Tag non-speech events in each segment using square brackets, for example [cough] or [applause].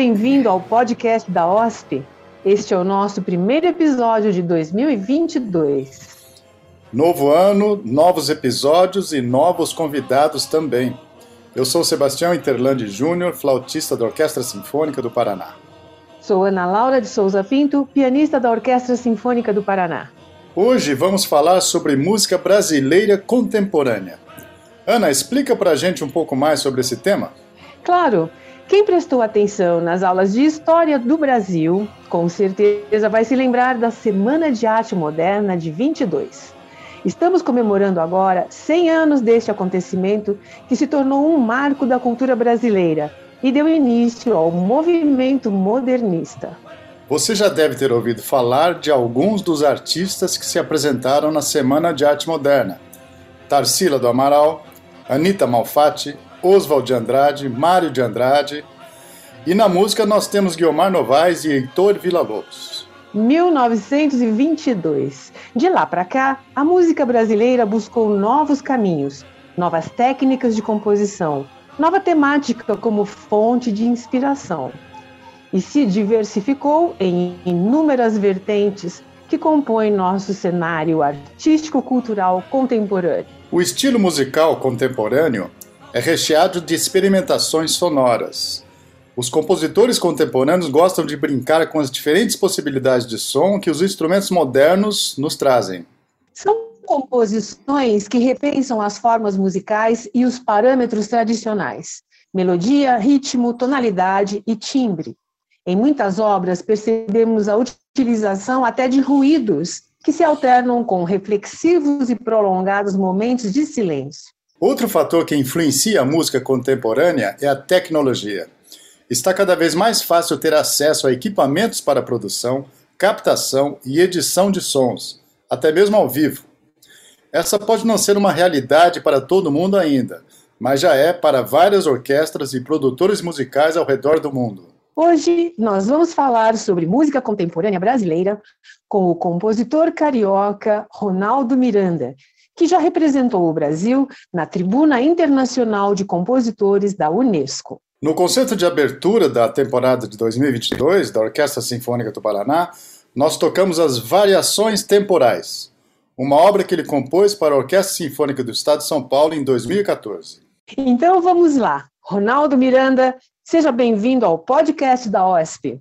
Bem-vindo ao podcast da OSP. Este é o nosso primeiro episódio de 2022. Novo ano, novos episódios e novos convidados também. Eu sou Sebastião Interlandi Júnior, flautista da Orquestra Sinfônica do Paraná. Sou Ana Laura de Souza Pinto, pianista da Orquestra Sinfônica do Paraná. Hoje vamos falar sobre música brasileira contemporânea. Ana, explica pra gente um pouco mais sobre esse tema. Claro, quem prestou atenção nas aulas de História do Brasil, com certeza vai se lembrar da Semana de Arte Moderna de 22. Estamos comemorando agora 100 anos deste acontecimento que se tornou um marco da cultura brasileira e deu início ao movimento modernista. Você já deve ter ouvido falar de alguns dos artistas que se apresentaram na Semana de Arte Moderna: Tarsila do Amaral, Anita Malfatti, Oswald de Andrade, Mário de Andrade. E na música nós temos Guiomar Novaes e Heitor Villa-Lobos. 1922. De lá para cá, a música brasileira buscou novos caminhos, novas técnicas de composição, nova temática como fonte de inspiração. E se diversificou em inúmeras vertentes que compõem nosso cenário artístico-cultural contemporâneo. O estilo musical contemporâneo é recheado de experimentações sonoras. Os compositores contemporâneos gostam de brincar com as diferentes possibilidades de som que os instrumentos modernos nos trazem. São composições que repensam as formas musicais e os parâmetros tradicionais: melodia, ritmo, tonalidade e timbre. Em muitas obras percebemos a utilização até de ruídos que se alternam com reflexivos e prolongados momentos de silêncio. Outro fator que influencia a música contemporânea é a tecnologia. Está cada vez mais fácil ter acesso a equipamentos para produção, captação e edição de sons, até mesmo ao vivo. Essa pode não ser uma realidade para todo mundo ainda, mas já é para várias orquestras e produtores musicais ao redor do mundo. Hoje nós vamos falar sobre música contemporânea brasileira com o compositor carioca Ronaldo Miranda, que já representou o Brasil na Tribuna Internacional de Compositores da Unesco. No concerto de abertura da temporada de 2022 da Orquestra Sinfônica do Paraná, nós tocamos as Variações Temporais, uma obra que ele compôs para a Orquestra Sinfônica do Estado de São Paulo em 2014. Então vamos lá. Ronaldo Miranda, seja bem-vindo ao podcast da OSP.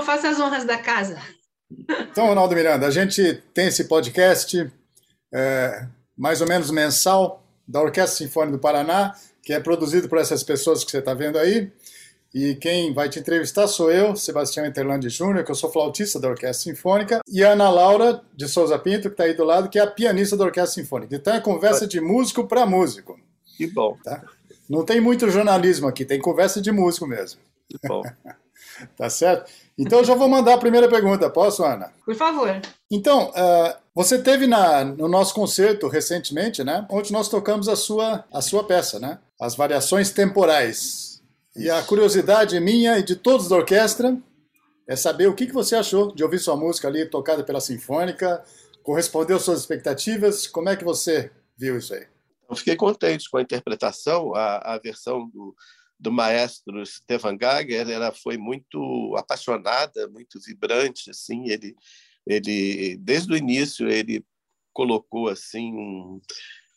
João, faça as honras da casa. Então, Ronaldo Miranda, a gente tem esse podcast é, mais ou menos mensal da Orquestra Sinfônica do Paraná, que é produzido por essas pessoas que você está vendo aí. E quem vai te entrevistar sou eu, Sebastião Interlandi Júnior, que eu sou flautista da Orquestra Sinfônica, e a Ana Laura de Souza Pinto, que está aí do lado, que é a pianista da Orquestra Sinfônica. Então é conversa de músico para músico. Que bom. Tá? Não tem muito jornalismo aqui, tem conversa de músico mesmo. Que bom. [laughs] [laughs] tá certo? Então eu já vou mandar a primeira pergunta, posso, Ana? Por favor. Então, uh, você teve na, no nosso concerto recentemente, né? Onde nós tocamos a sua, a sua peça, né? As variações temporais. E a curiosidade minha e de todos da orquestra é saber o que, que você achou de ouvir sua música ali tocada pela Sinfônica, correspondeu às suas expectativas, como é que você viu isso aí? Eu fiquei contente com a interpretação, a, a versão do, do maestro Stefan Gager, ela foi muito apaixonada, muito vibrante, assim, ele, ele desde o início ele colocou assim um,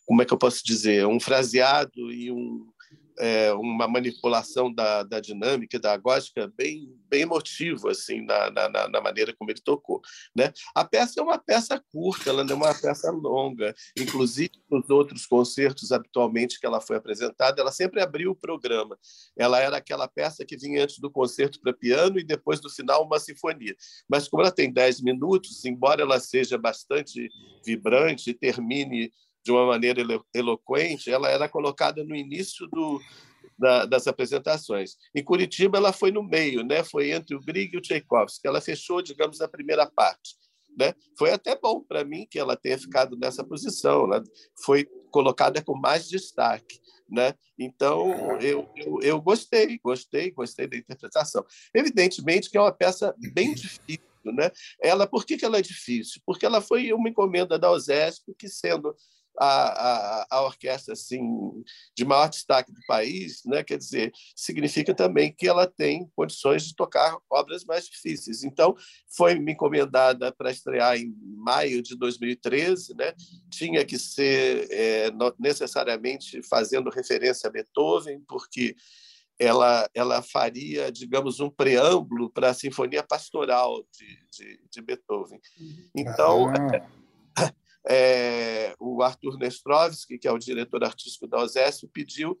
como é que eu posso dizer, um fraseado e um é, uma manipulação da, da dinâmica, da gótica, bem, bem emotivo assim na, na, na, maneira como ele tocou. Né? A peça é uma peça curta, ela não é uma peça longa. Inclusive, nos outros concertos habitualmente que ela foi apresentada, ela sempre abriu o programa. Ela era aquela peça que vinha antes do concerto para piano e depois, no final, uma sinfonia. Mas como ela tem 10 minutos, embora ela seja bastante vibrante termine de uma maneira elo eloquente, ela era colocada no início do, da, das apresentações. Em Curitiba, ela foi no meio, né? foi entre o Grieg e o Tchaikovsky. Ela fechou, digamos, a primeira parte. Né? Foi até bom para mim que ela tenha ficado nessa posição. Ela foi colocada com mais destaque. Né? Então, eu, eu, eu gostei, gostei, gostei da interpretação. Evidentemente que é uma peça bem difícil, né? Ela, por que, que ela é difícil? Porque ela foi uma encomenda da OSESP, que sendo a, a, a, orquestra assim de maior destaque do país, né? quer dizer, significa também que ela tem condições de tocar obras mais difíceis. Então, foi me encomendada para estrear em maio de 2013, né? tinha que ser é, necessariamente fazendo referência a Beethoven, porque ela, ela faria, digamos, um preâmbulo para a Sinfonia Pastoral de, de, de Beethoven. Uhum. Então, ah. [laughs] é, o Arthur Nestrovski, que é o diretor artístico da OSESP, pediu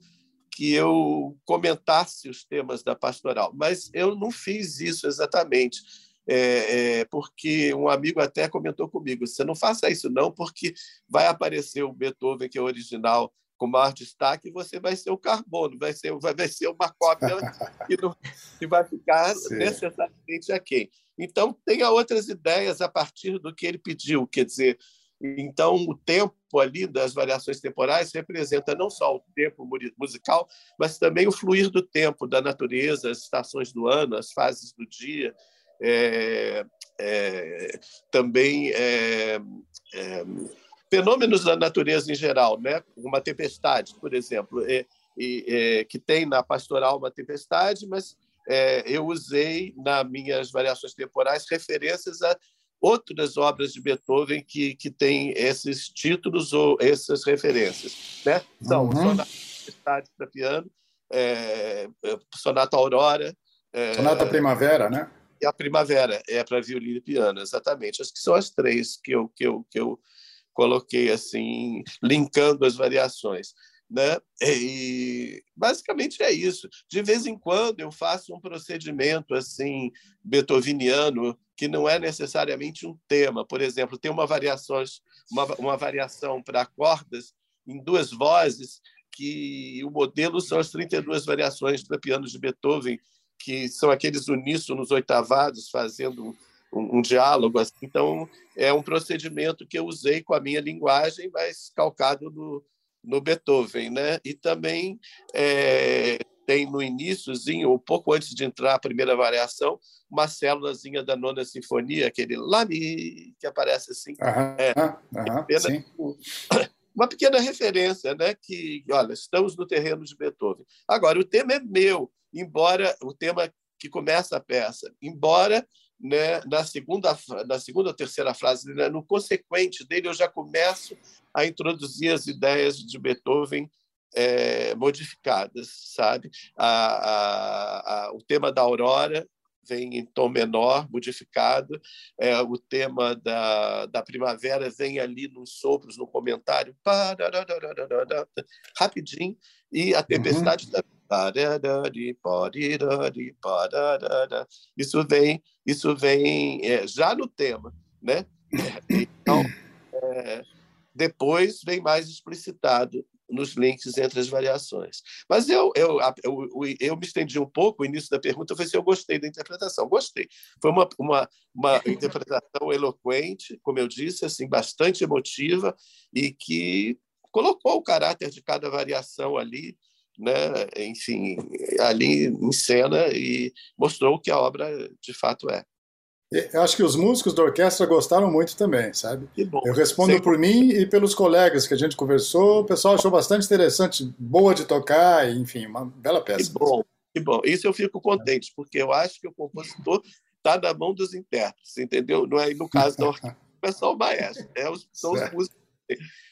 que eu comentasse os temas da pastoral, mas eu não fiz isso exatamente. É, é, porque um amigo até comentou comigo: você não faça isso, não, porque vai aparecer o Beethoven, que é original, com maior destaque, você vai ser o carbono, vai ser, vai, vai ser uma cópia [laughs] que, não, que vai ficar Sim. necessariamente a quem. Então, tenha outras ideias a partir do que ele pediu, quer dizer, então, o tempo ali das variações temporais representa não só o tempo musical, mas também o fluir do tempo, da natureza, as estações do ano, as fases do dia. É, é, também é, é fenômenos da natureza em geral, né? uma tempestade, por exemplo, é, é, que tem na pastoral uma tempestade, mas eu usei nas minhas variações temporais referências a outras obras de Beethoven que, que têm esses títulos ou essas referências. Né? São uhum. Sonata para piano, é, é, Sonata Aurora. É, Sonata Primavera, né? E a Primavera é para violino e piano, exatamente. Acho que são as três que eu, que eu, que eu coloquei assim, linkando as variações. Né? E basicamente é isso. De vez em quando eu faço um procedimento assim beethoveniano que não é necessariamente um tema. Por exemplo, tem uma variação, uma, uma variação para cordas em duas vozes que o modelo são as 32 variações para pianos de Beethoven, que são aqueles uníssonos oitavados fazendo um, um, diálogo. Assim. Então, é um procedimento que eu usei com a minha linguagem, mas calcado no, no Beethoven, né? E também é, tem no iníciozinho, ou pouco antes de entrar a primeira variação, uma célulazinha da nona sinfonia, aquele lami que aparece assim. Uhum, é, uhum, [coughs] uma pequena referência, né? Que, olha, estamos no terreno de Beethoven. Agora, o tema é meu, embora o tema que começa a peça, embora né, na segunda na segunda ou terceira frase, né, no consequente dele, eu já começo a introduzir as ideias de Beethoven é, modificadas, sabe? A, a, a, o tema da aurora vem em tom menor, modificado. É, o tema da, da primavera vem ali nos sopros, no comentário, rapidinho, e a tempestade uhum. Isso vem, isso vem é, já no tema, né? Então, é, depois vem mais explicitado nos links entre as variações. Mas eu, eu, eu, eu me estendi um pouco, o início da pergunta foi se eu gostei da interpretação. Gostei. Foi uma, uma, uma [laughs] interpretação eloquente, como eu disse, assim, bastante emotiva e que colocou o caráter de cada variação ali, né, enfim, ali em cena e mostrou o que a obra de fato é. Eu acho que os músicos da orquestra gostaram muito também, sabe? Bom, eu respondo por mim e pelos colegas que a gente conversou. O pessoal achou bastante interessante, boa de tocar, enfim, uma bela peça. Que bom, que bom. Isso eu fico contente, porque eu acho que o compositor está na mão dos intérpretes, entendeu? Não é no caso da orquestra, [laughs] é só o maestro, é os, são os músicos.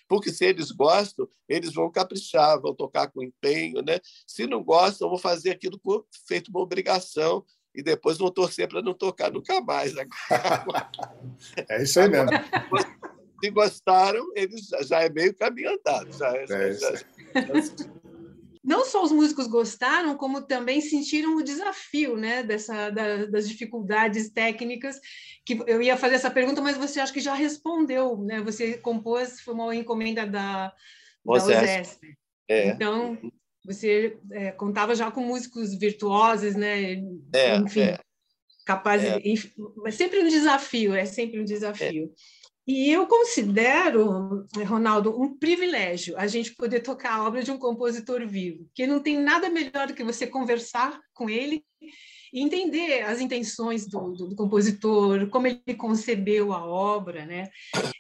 Porque se eles gostam, eles vão caprichar, vão tocar com empenho, né? Se não gostam, vão fazer aquilo feito uma obrigação e depois vão torcer para não tocar nunca mais. [laughs] é isso aí mesmo. Se gostaram, eles já é meio caminho andado. Já, é, é já, já, não só os músicos gostaram, como também sentiram o desafio né, dessa, da, das dificuldades técnicas. Que eu ia fazer essa pergunta, mas você acha que já respondeu. Né? Você compôs, foi uma encomenda da, da OSESP. É. Então, você é, contava já com músicos virtuosos, né? É, Enfim, é. capazes. É. Mas sempre um desafio, é sempre um desafio. E eu considero, Ronaldo, um privilégio a gente poder tocar a obra de um compositor vivo, que não tem nada melhor do que você conversar com ele e entender as intenções do, do, do, compositor, como ele concebeu a obra, né?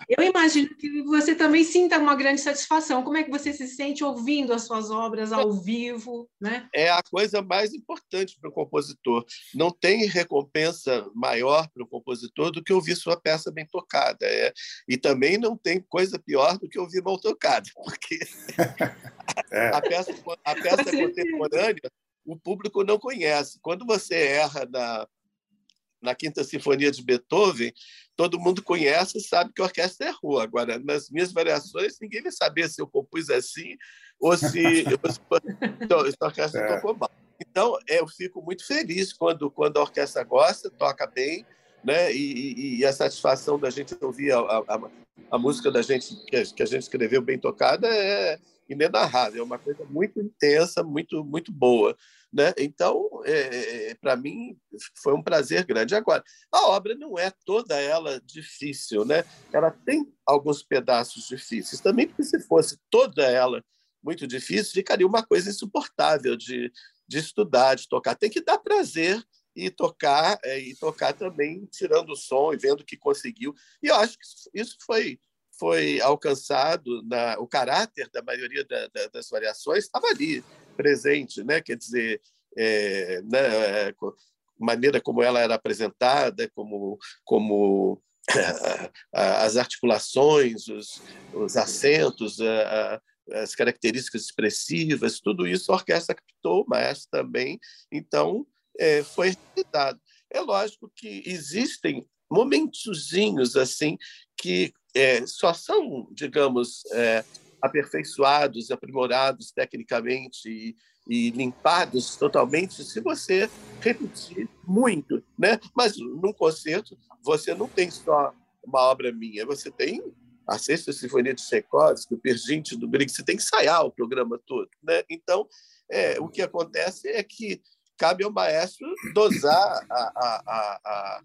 Eu imagino que você também sinta uma grande satisfação. Como é que você se sente ouvindo as suas obras ao vivo, né? É a coisa mais importante para o compositor. Não tem recompensa maior para o compositor do que ouvir sua peça bem tocada. É. E também não tem coisa pior do que ouvir mal tocada, [laughs] porque [laughs] é. a peça, a peça contemporânea o público não conhece. Quando você erra na, na Quinta Sinfonia de Beethoven, todo mundo conhece e sabe que a orquestra errou. Agora, nas minhas variações, ninguém vai saber se eu compus assim ou se, ou [laughs] se a orquestra é. tocou mal. Então, eu fico muito feliz quando, quando a orquestra gosta, toca bem, né? E, e, e a satisfação da gente ouvir a, a, a música da gente que a gente escreveu bem tocada é, inenarrável, é uma coisa muito intensa, muito, muito boa. Né? Então, é, é para mim, foi um prazer grande. Agora, a obra não é toda ela difícil, né? ela tem alguns pedaços difíceis. Também, porque se fosse toda ela muito difícil, ficaria uma coisa insuportável de, de estudar, de tocar. Tem que dar prazer e tocar é, e tocar também tirando o som e vendo o que conseguiu. E eu acho que isso foi foi alcançado na, o caráter da maioria da, da, das variações estava ali presente, né? Quer dizer, é, né, maneira como ela era apresentada, como como [coughs] as articulações, os, os acentos, as características expressivas, tudo isso a orquestra captou, mas também, então é, foi realizado. É lógico que existem momentozinhos assim que é, só são, digamos, é, aperfeiçoados, aprimorados tecnicamente e, e, limpados totalmente se você repetir muito, né? Mas num concerto você não tem só uma obra minha, você tem a Sexta Sinfonia de Tchaikovsky, o Perginte do Grieg, você tem que ensaiar o programa todo, né? Então, é, o que acontece é que cabe ao maestro dosar a, a, a, a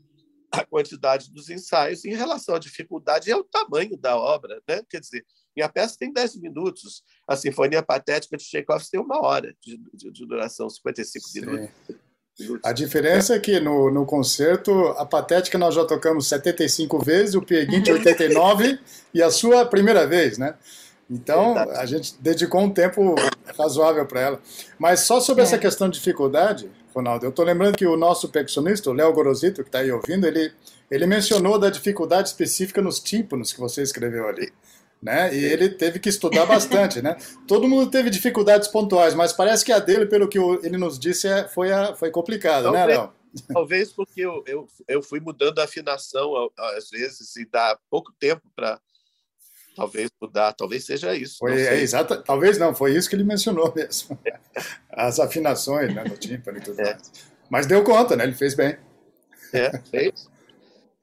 a quantidade dos ensaios em relação à dificuldade e ao tamanho da obra. Né? Quer dizer, minha peça tem 10 minutos, a Sinfonia Patética de Tchaikovsky tem uma hora de, de, de duração, 55 Sim. minutos. A diferença é que no, no concerto, a Patética nós já tocamos 75 vezes, o Pieguinte 89 [laughs] e a sua primeira vez, né? Então, a gente dedicou um tempo razoável para ela. Mas só sobre é. essa questão de dificuldade, Ronaldo, eu estou lembrando que o nosso percussionista, o Léo Gorosito, que está aí ouvindo, ele, ele mencionou da dificuldade específica nos tímpanos que você escreveu ali. Né? E ele teve que estudar [laughs] bastante, né? Todo mundo teve dificuldades pontuais, mas parece que a dele, pelo que ele nos disse, é, foi, a, foi complicada, né, Léo? [laughs] Talvez porque eu, eu, eu fui mudando a afinação às vezes e dá pouco tempo para talvez mudar, talvez seja isso. Foi, é, exato, talvez não, foi isso que ele mencionou [laughs] mesmo. As afinações né, no tímpano e tudo é. mais. Mas deu conta, né? Ele fez bem. É, fez.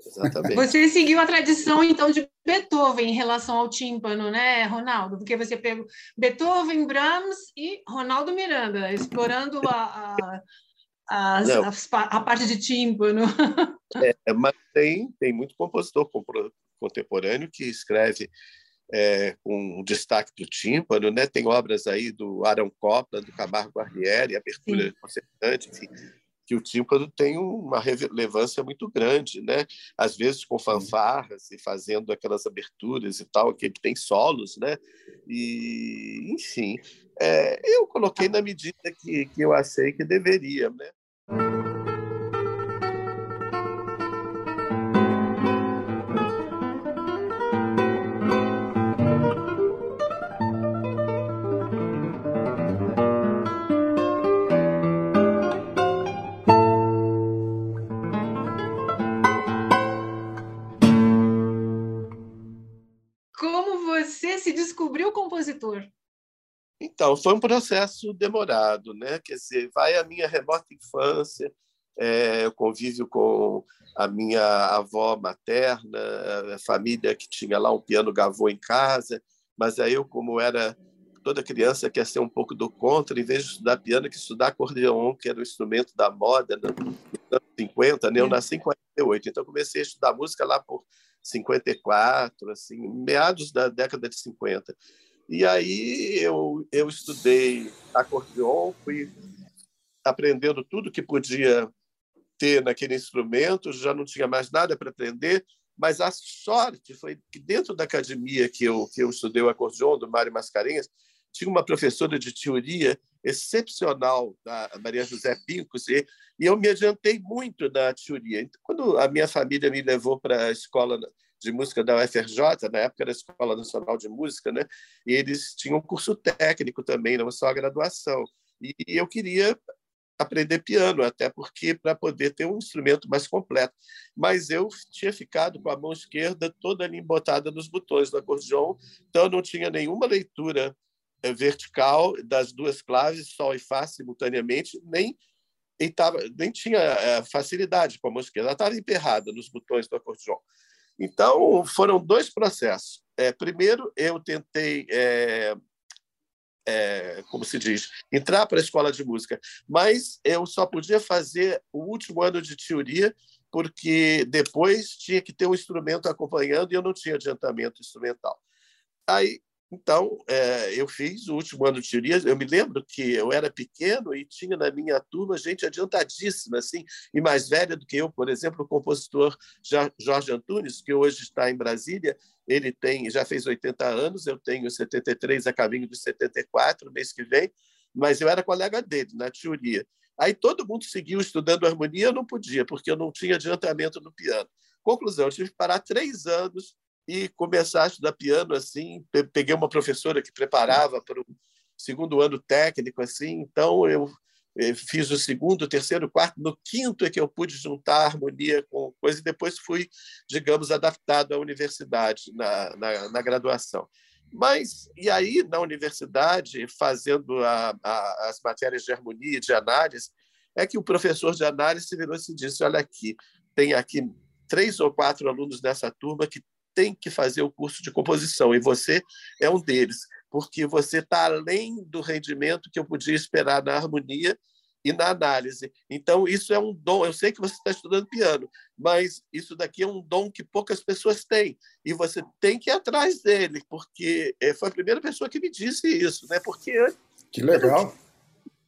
Exatamente. Você seguiu a tradição, então, de Beethoven em relação ao tímpano, né, Ronaldo? Porque você pegou Beethoven, Brahms e Ronaldo Miranda, explorando a, a, a, a parte de tímpano. É, mas tem, tem muito compositor contemporâneo que escreve é, com destaque do tímpano, né? Tem obras aí do Aaron Copland, do Camargo Guarnieri, abertura concertante, enfim, que o tímpano tem uma relevância muito grande, né? Às vezes com fanfarras e fazendo aquelas aberturas e tal, que ele tem solos, né? E, enfim, é, eu coloquei na medida que, que eu achei que deveria, né? Então, foi um processo demorado, né? Quer dizer, vai a minha remota infância, é, eu convívio com a minha avó materna, a família que tinha lá um piano gavô em casa, mas aí eu, como era toda criança quer ser um pouco do contra, em vez de estudar piano, que estudar acordeon, que era o instrumento da moda nos anos 50, né? eu nasci em 48, então comecei a estudar música lá por 54, assim, meados da década de 50. E aí eu, eu estudei acordeon, fui aprendendo tudo que podia ter naquele instrumento, já não tinha mais nada para aprender, mas a sorte foi que dentro da academia que eu, que eu estudei o acordeon, do Mário Mascarenhas, tinha uma professora de teoria excepcional, a Maria José Pincos, e, e eu me adiantei muito na teoria. Então, quando a minha família me levou para a escola de música da UFRJ, na época era a Escola Nacional de Música, né? e eles tinham um curso técnico também, não só a graduação. E eu queria aprender piano, até porque para poder ter um instrumento mais completo. Mas eu tinha ficado com a mão esquerda toda ali embotada nos botões do acordeon, então não tinha nenhuma leitura eh, vertical das duas claves, sol e fá simultaneamente, nem e tava, nem tinha é, facilidade com a mão esquerda, ela estava emperrada nos botões do acordeon. Então, foram dois processos. É, primeiro, eu tentei é, é, como se diz, entrar para a escola de música. Mas eu só podia fazer o último ano de teoria, porque depois tinha que ter um instrumento acompanhando e eu não tinha adiantamento instrumental. Aí então, é, eu fiz o último ano de teoria. Eu me lembro que eu era pequeno e tinha na minha turma gente adiantadíssima, assim, e mais velha do que eu. Por exemplo, o compositor Jorge Antunes, que hoje está em Brasília, ele tem já fez 80 anos, eu tenho 73 a caminho dos 74, mês que vem, mas eu era colega dele na teoria. Aí todo mundo seguiu estudando harmonia, eu não podia, porque eu não tinha adiantamento no piano. Conclusão, eu tive que parar três anos e começar a estudar piano assim. Peguei uma professora que preparava para o segundo ano técnico assim, então eu eh, fiz o segundo, terceiro, quarto, no quinto é que eu pude juntar harmonia com coisa e depois fui, digamos, adaptado à universidade na, na, na graduação. Mas, e aí, na universidade, fazendo a, a, as matérias de harmonia e de análise, é que o professor de análise virou e disse: Olha aqui, tem aqui três ou quatro alunos dessa turma que tem que fazer o curso de composição, e você é um deles, porque você está além do rendimento que eu podia esperar na harmonia e na análise. Então, isso é um dom. Eu sei que você está estudando piano, mas isso daqui é um dom que poucas pessoas têm, e você tem que ir atrás dele, porque eh, foi a primeira pessoa que me disse isso, né? porque que legal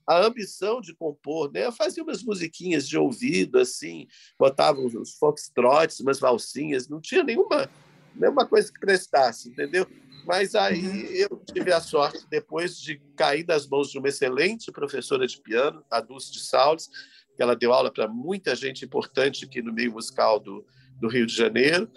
a ambição de compor, né? Eu fazia umas musiquinhas de ouvido, assim, botava uns foxtrots, umas valsinhas, não tinha nenhuma nenhuma coisa que prestasse, entendeu? Mas aí uhum. eu tive a sorte, depois de cair das mãos de uma excelente professora de piano, a Dulce de Saules, que ela deu aula para muita gente importante aqui no meio musical do, do Rio de Janeiro,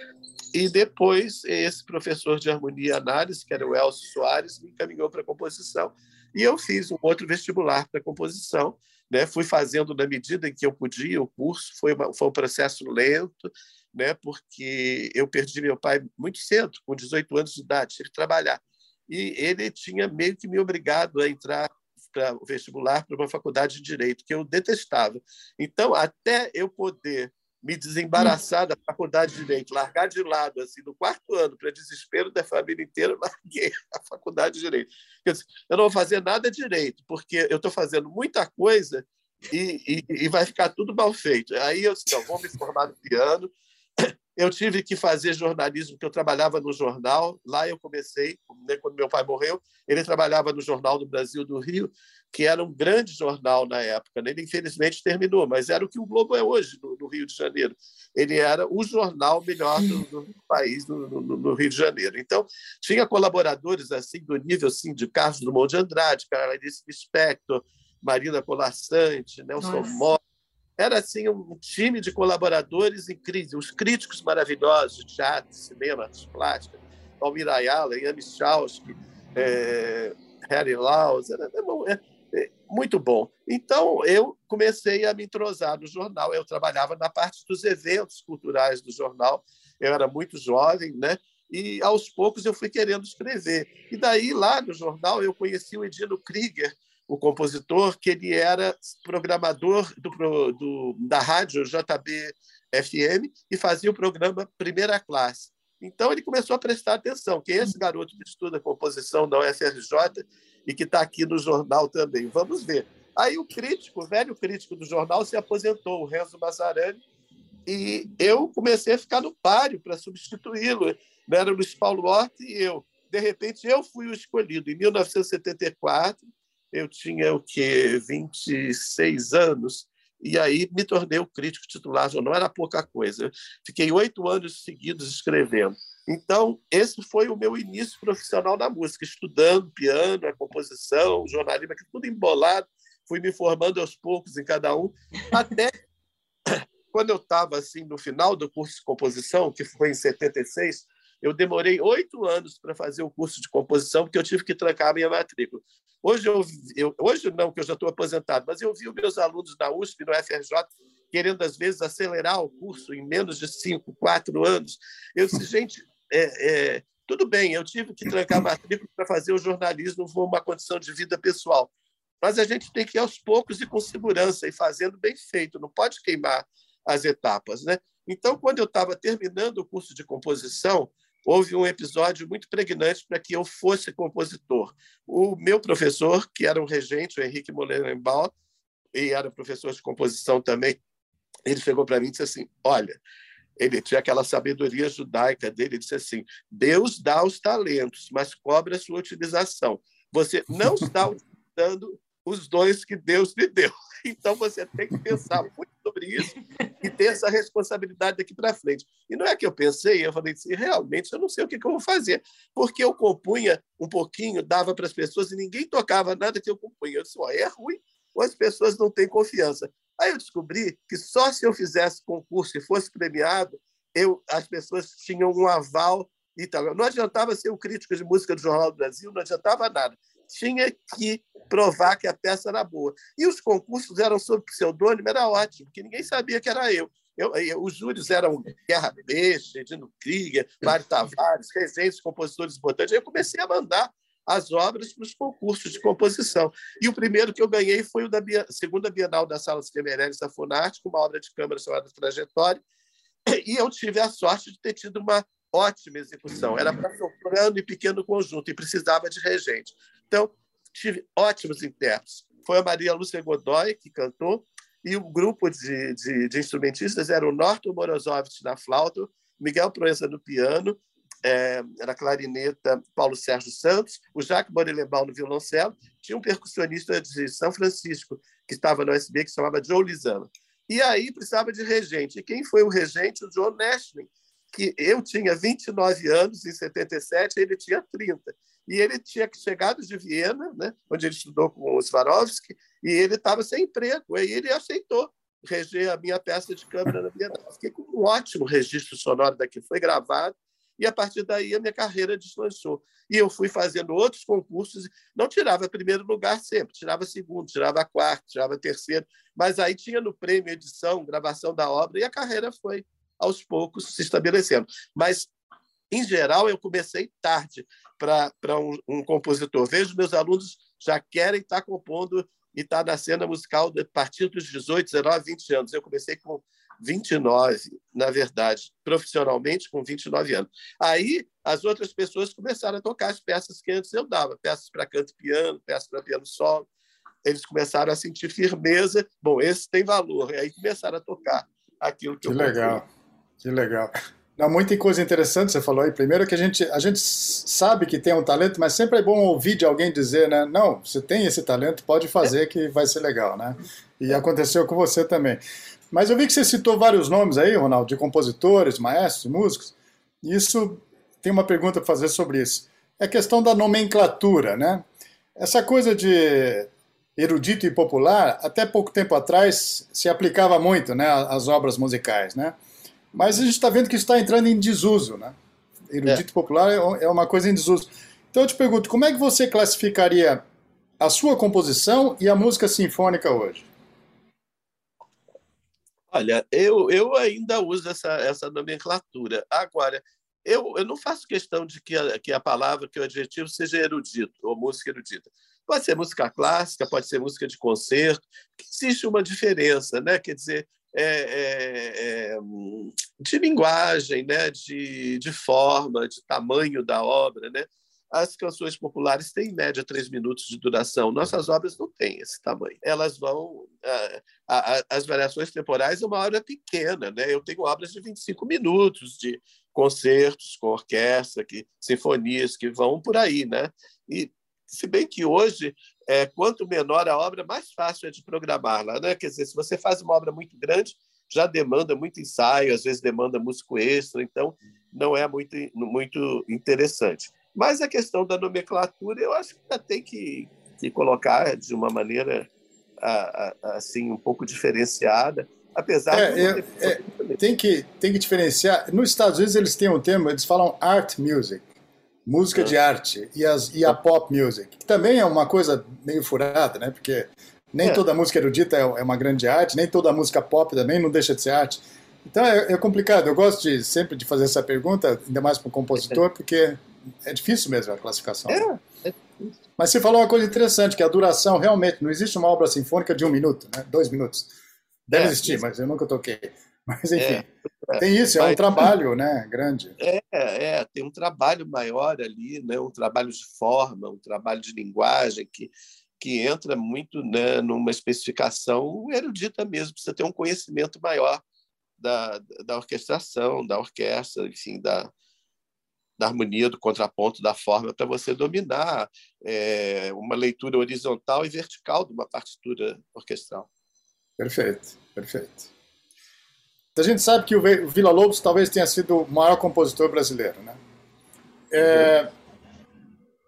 e depois esse professor de harmonia e análise, que era o Elcio Soares, me encaminhou para a composição, e eu fiz um outro vestibular para composição, né? fui fazendo na medida em que eu podia o curso, foi, uma, foi um processo lento, né? porque eu perdi meu pai muito cedo, com 18 anos de idade, tive que trabalhar. E ele tinha meio que me obrigado a entrar para o vestibular para uma faculdade de direito, que eu detestava. Então, até eu poder me desembaraçar da faculdade de direito, largar de lado, assim, no quarto ano, para desespero da família inteira, larguei a faculdade de direito. Disse, eu não vou fazer nada direito, porque eu estou fazendo muita coisa e, e, e, vai ficar tudo mal feito. Aí eu disse, não, vou me formar no piano, eu tive que fazer jornalismo, porque eu trabalhava no jornal. Lá eu comecei, né, quando meu pai morreu, ele trabalhava no Jornal do Brasil do Rio, que era um grande jornal na época. Né? Ele, infelizmente, terminou, mas era o que o Globo é hoje, no, no Rio de Janeiro. Ele era o jornal melhor do, do país, no, Rio de Janeiro. Então, tinha colaboradores assim do nível assim, de Carlos Drummond de Andrade, Carolice Lispector, Marina Colassante, Nelson Mota, era assim um time de colaboradores incríveis, os críticos maravilhosos de teatro, cinema, artes plásticas, Almir Ayala, Ian Michalski, é, Harry Laus, era, é, é, muito bom. Então, eu comecei a me entrosar no jornal. Eu trabalhava na parte dos eventos culturais do jornal. Eu era muito jovem, né? E aos poucos eu fui querendo escrever. E daí, lá no jornal, eu conheci o Edino Krieger, o compositor, que ele era programador do, do, da rádio JB FM e fazia o programa Primeira Classe. Então ele começou a prestar atenção, que esse garoto que estuda composição da UFRJ e que está aqui no jornal também. Vamos ver. Aí o crítico, o velho crítico do jornal, se aposentou, o Renzo Mazzarani, e eu comecei a ficar no páreo para substituí-lo. Era o Luiz Paulo Horta e eu. De repente, eu fui o escolhido. Em 1974, eu tinha o quê? 26 anos, e aí me tornei o crítico titular, não era pouca coisa. Fiquei oito anos seguidos escrevendo. Então, esse foi o meu início profissional na música, estudando piano, a composição, jornalismo, tudo embolado. Fui me formando aos poucos em cada um, até [coughs] quando eu estava assim no final do curso de composição, que foi em 76, eu demorei oito anos para fazer o curso de composição, porque eu tive que trancar a minha matrícula. Hoje, eu, eu hoje não, que eu já estou aposentado, mas eu vi os meus alunos da USP, no FRJ, querendo, às vezes, acelerar o curso em menos de cinco, quatro anos. Eu disse, gente, é, é, tudo bem, eu tive que trancar a matrícula para fazer o jornalismo, foi uma condição de vida pessoal. Mas a gente tem que ir aos poucos e com segurança, e fazendo bem feito, não pode queimar as etapas. Né? Então, quando eu estava terminando o curso de composição, houve um episódio muito pregnante para que eu fosse compositor. O meu professor, que era um regente, o Henrique Molenbaum, e era professor de composição também, ele chegou para mim e disse assim: Olha, ele tinha aquela sabedoria judaica dele, ele disse assim: Deus dá os talentos, mas cobra a sua utilização. Você não está [laughs] utilizando os dons que Deus lhe deu. [laughs] Então você tem que pensar muito sobre isso e ter essa responsabilidade daqui para frente. E não é que eu pensei, eu falei assim, realmente eu não sei o que, que eu vou fazer, porque eu compunha um pouquinho, dava para as pessoas e ninguém tocava nada que eu compunha. Eu disse, oh, é ruim, ou as pessoas não têm confiança. Aí eu descobri que só se eu fizesse concurso e fosse premiado, eu, as pessoas tinham um aval e tal. Não adiantava ser o crítico de música do Jornal do Brasil, não adiantava nada tinha que provar que a peça era boa. E os concursos eram sob pseudônimo, era ótimo, porque ninguém sabia que era eu. eu, eu os júris eram Guerra Peixe, Edino Krieger, Mário Tavares, regentes, compositores importantes. Eu comecei a mandar as obras para os concursos de composição. E o primeiro que eu ganhei foi o da segunda Bienal da Sala de Temeréis da Funarte, com uma obra de câmara chamada Trajetória, e eu tive a sorte de ter tido uma ótima execução. Era para soprano e pequeno conjunto, e precisava de regente. Então, tive ótimos intérpretes. Foi a Maria Lúcia Godoy, que cantou, e o grupo de, de, de instrumentistas era o Norton Morozovich na flauta, Miguel Proença no piano, é, era clarineta Paulo Sérgio Santos, o Jacques Borelembaum no violoncelo, tinha um percussionista de São Francisco, que estava no USB, que se chamava Joe Lizano. E aí precisava de regente. E quem foi o regente? O John Nashvin, que eu tinha 29 anos em 77, ele tinha 30 e ele tinha chegado de Viena, né, onde ele estudou com o Swarovski, e ele estava sem emprego, aí ele aceitou reger a minha peça de câmera na Bienal. Fiquei com um ótimo registro sonoro daqui, foi gravado, e a partir daí a minha carreira deslanchou. E eu fui fazendo outros concursos, não tirava primeiro lugar sempre, tirava segundo, tirava quarto, tirava terceiro, mas aí tinha no prêmio edição, gravação da obra, e a carreira foi aos poucos se estabelecendo. Mas em geral, eu comecei tarde para um, um, compositor. Vejo meus alunos já querem estar tá compondo e estar tá na cena musical a partir dos 18, 19, 20 anos. Eu comecei com 29, na verdade, profissionalmente com 29 anos. Aí as outras pessoas começaram a tocar as peças que antes eu dava, peças para canto e piano, peças para piano solo. Eles começaram a sentir firmeza. Bom, esse tem valor. E aí começaram a tocar aquilo que, que eu legal. Que legal. Não, muita coisa interessante você falou aí. Primeiro que a gente, a gente sabe que tem um talento, mas sempre é bom ouvir de alguém dizer, né? Não, você tem esse talento, pode fazer que vai ser legal, né? E aconteceu com você também. Mas eu vi que você citou vários nomes aí, Ronaldo, de compositores, maestros, músicos. Isso tem uma pergunta para fazer sobre isso. É a questão da nomenclatura, né? Essa coisa de erudito e popular, até pouco tempo atrás se aplicava muito, né, às obras musicais, né? Mas a gente está vendo que está entrando em desuso, né? Erudito é. popular é, é uma coisa em desuso. Então eu te pergunto, como é que você classificaria a sua composição e a música sinfônica hoje? Olha, eu, eu ainda uso essa, essa nomenclatura. Agora, eu, eu não faço questão de que a, que a palavra, que o adjetivo seja erudito ou música erudita. Pode ser música clássica, pode ser música de concerto, existe uma diferença, né? Quer dizer, é, é, é, de linguagem, né? de, de forma, de tamanho da obra. Né? as canções populares têm, em média, três minutos de duração. Nossas obras não têm esse tamanho. Elas vão. A, a, as variações temporais é uma obra pequena. Né? Eu tenho obras de 25 minutos, de concertos com orquestra, que, sinfonias que vão por aí. Né? E, se bem que hoje, é, quanto menor a obra, mais fácil é de programá-la. Né? Quer dizer, se você faz uma obra muito grande, já demanda muito ensaio, às vezes demanda músico extra, então não é muito, muito interessante. Mas a questão da nomenclatura, eu acho que ainda tem que, que colocar de uma maneira assim um pouco diferenciada, apesar é, de é, é, tem que tem que diferenciar. Nos Estados Unidos eles têm um termo, eles falam art music, música de ah. arte, e, as, e a pop music, que também é uma coisa meio furada, né? Porque nem é. toda música erudita é, é uma grande arte, nem toda música pop também não deixa de ser arte. Então é, é complicado. Eu gosto de, sempre de fazer essa pergunta, ainda mais para o compositor, porque é difícil mesmo a classificação. É, é Mas você falou uma coisa interessante, que a duração realmente não existe uma obra sinfônica de um minuto, né? dois minutos. Deve é, existir, mas eu nunca toquei. Mas enfim, é, tem isso, é um trabalho, né, grande. É, é, tem um trabalho maior ali, né, um trabalho de forma, um trabalho de linguagem que que entra muito né, numa especificação erudita mesmo, precisa ter um conhecimento maior da, da orquestração, da orquestra, enfim, da, da harmonia, do contraponto, da forma, para você dominar é, uma leitura horizontal e vertical de uma partitura orquestral. Perfeito, perfeito. A gente sabe que o Vila Lobos talvez tenha sido o maior compositor brasileiro, né? É,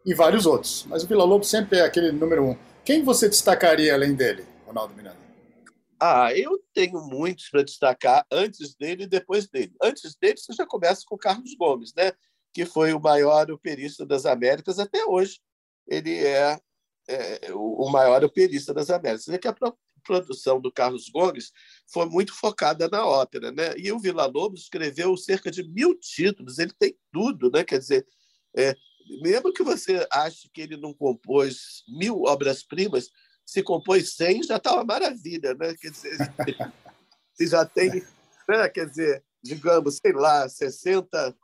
e vários outros, mas o Vila Lobos sempre é aquele número um. Quem você destacaria além dele, Ronaldo Miranda? Ah, eu tenho muitos para destacar antes dele e depois dele. Antes dele, você já começa com Carlos Gomes, né? que foi o maior operista das Américas até hoje. Ele é, é o maior operista das Américas. Que a produção do Carlos Gomes foi muito focada na ópera, né? E o Vila Lobos escreveu cerca de mil títulos. Ele tem tudo, né? Quer dizer, é, mesmo que você ache que ele não compôs mil obras-primas, se compôs cem, já está uma maravilha, né? Quer dizer, [laughs] se já tem, né? quer dizer, digamos, sei lá, 60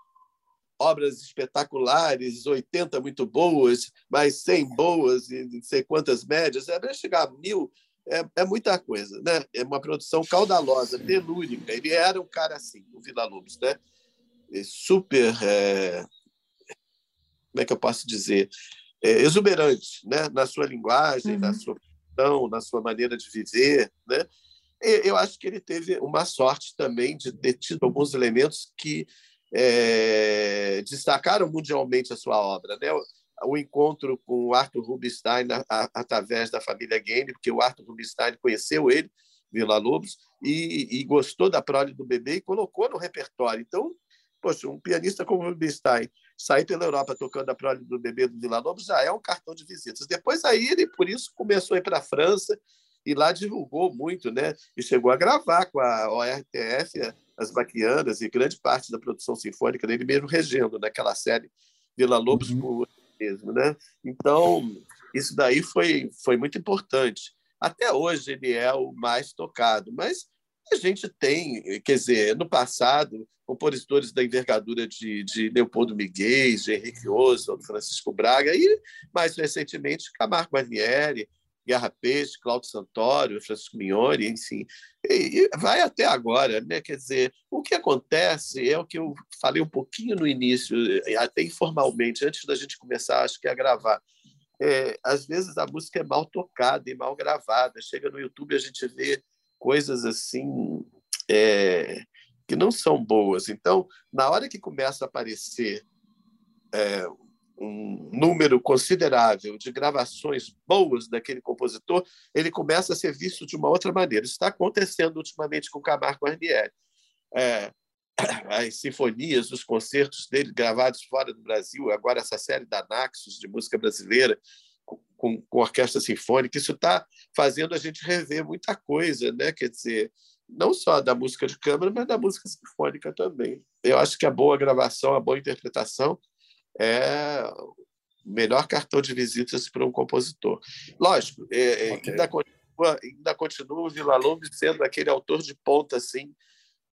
obras espetaculares, 80 muito boas, mais 100 boas e não sei quantas médias, é para chegar a mil é, é, muita coisa, né? É uma produção caudalosa, telúrica. Ele era um cara assim, o Vila Lobos, né? super é, como é que eu posso dizer, é, exuberante, né? na sua linguagem, uhum. na sua visão, na sua maneira de viver, né? Eu acho que ele teve uma sorte também de ter tido alguns elementos que é, destacaram mundialmente a sua obra, né? O encontro com o Arthur Rubinstein através da família Game, porque o Arthur Rubinstein conheceu ele, Vila Lobos, e, e gostou da prole do bebê e colocou no repertório. Então, poxa, um pianista como Rubinstein sair pela Europa tocando a prole do bebê do Vila Lobos já é um cartão de visitas. Depois aí ele, por isso, começou a ir para a França e lá divulgou muito, né? E chegou a gravar com a ORTF as Baquianas e grande parte da produção sinfônica dele mesmo regendo naquela série Vila Lobos uhum. por mesmo, né? Então isso daí foi foi muito importante. Até hoje ele é o mais tocado, mas a gente tem, quer dizer, no passado, compositores da envergadura de, de Leopoldo Miguel, de Henrique Oswald, Francisco Braga, e mais recentemente Camargo Guarnieri, Guerra Peixe, Cláudio Santoro, Francisco Mignoni, enfim, e vai até agora, né? Quer dizer, o que acontece é o que eu falei um pouquinho no início, até informalmente, antes da gente começar, acho que a gravar. É, às vezes a música é mal tocada e mal gravada. Chega no YouTube a gente vê coisas assim é, que não são boas. Então, na hora que começa a aparecer é, um número considerável de gravações boas daquele compositor, ele começa a ser visto de uma outra maneira. Isso está acontecendo ultimamente com Camargo Guarnieri. É, [clears throat] as sinfonias, os concertos dele gravados fora do Brasil, agora essa série da Naxos de música brasileira, com, com orquestra sinfônica, isso está fazendo a gente rever muita coisa, né? Quer dizer, não só da música de câmara, mas da música sinfônica também. Eu acho que a boa gravação, a boa interpretação é o melhor cartão de visitas para um compositor. Lógico, é, é, okay. ainda, continua, ainda continua o Vila Lobos sendo aquele autor de ponta assim,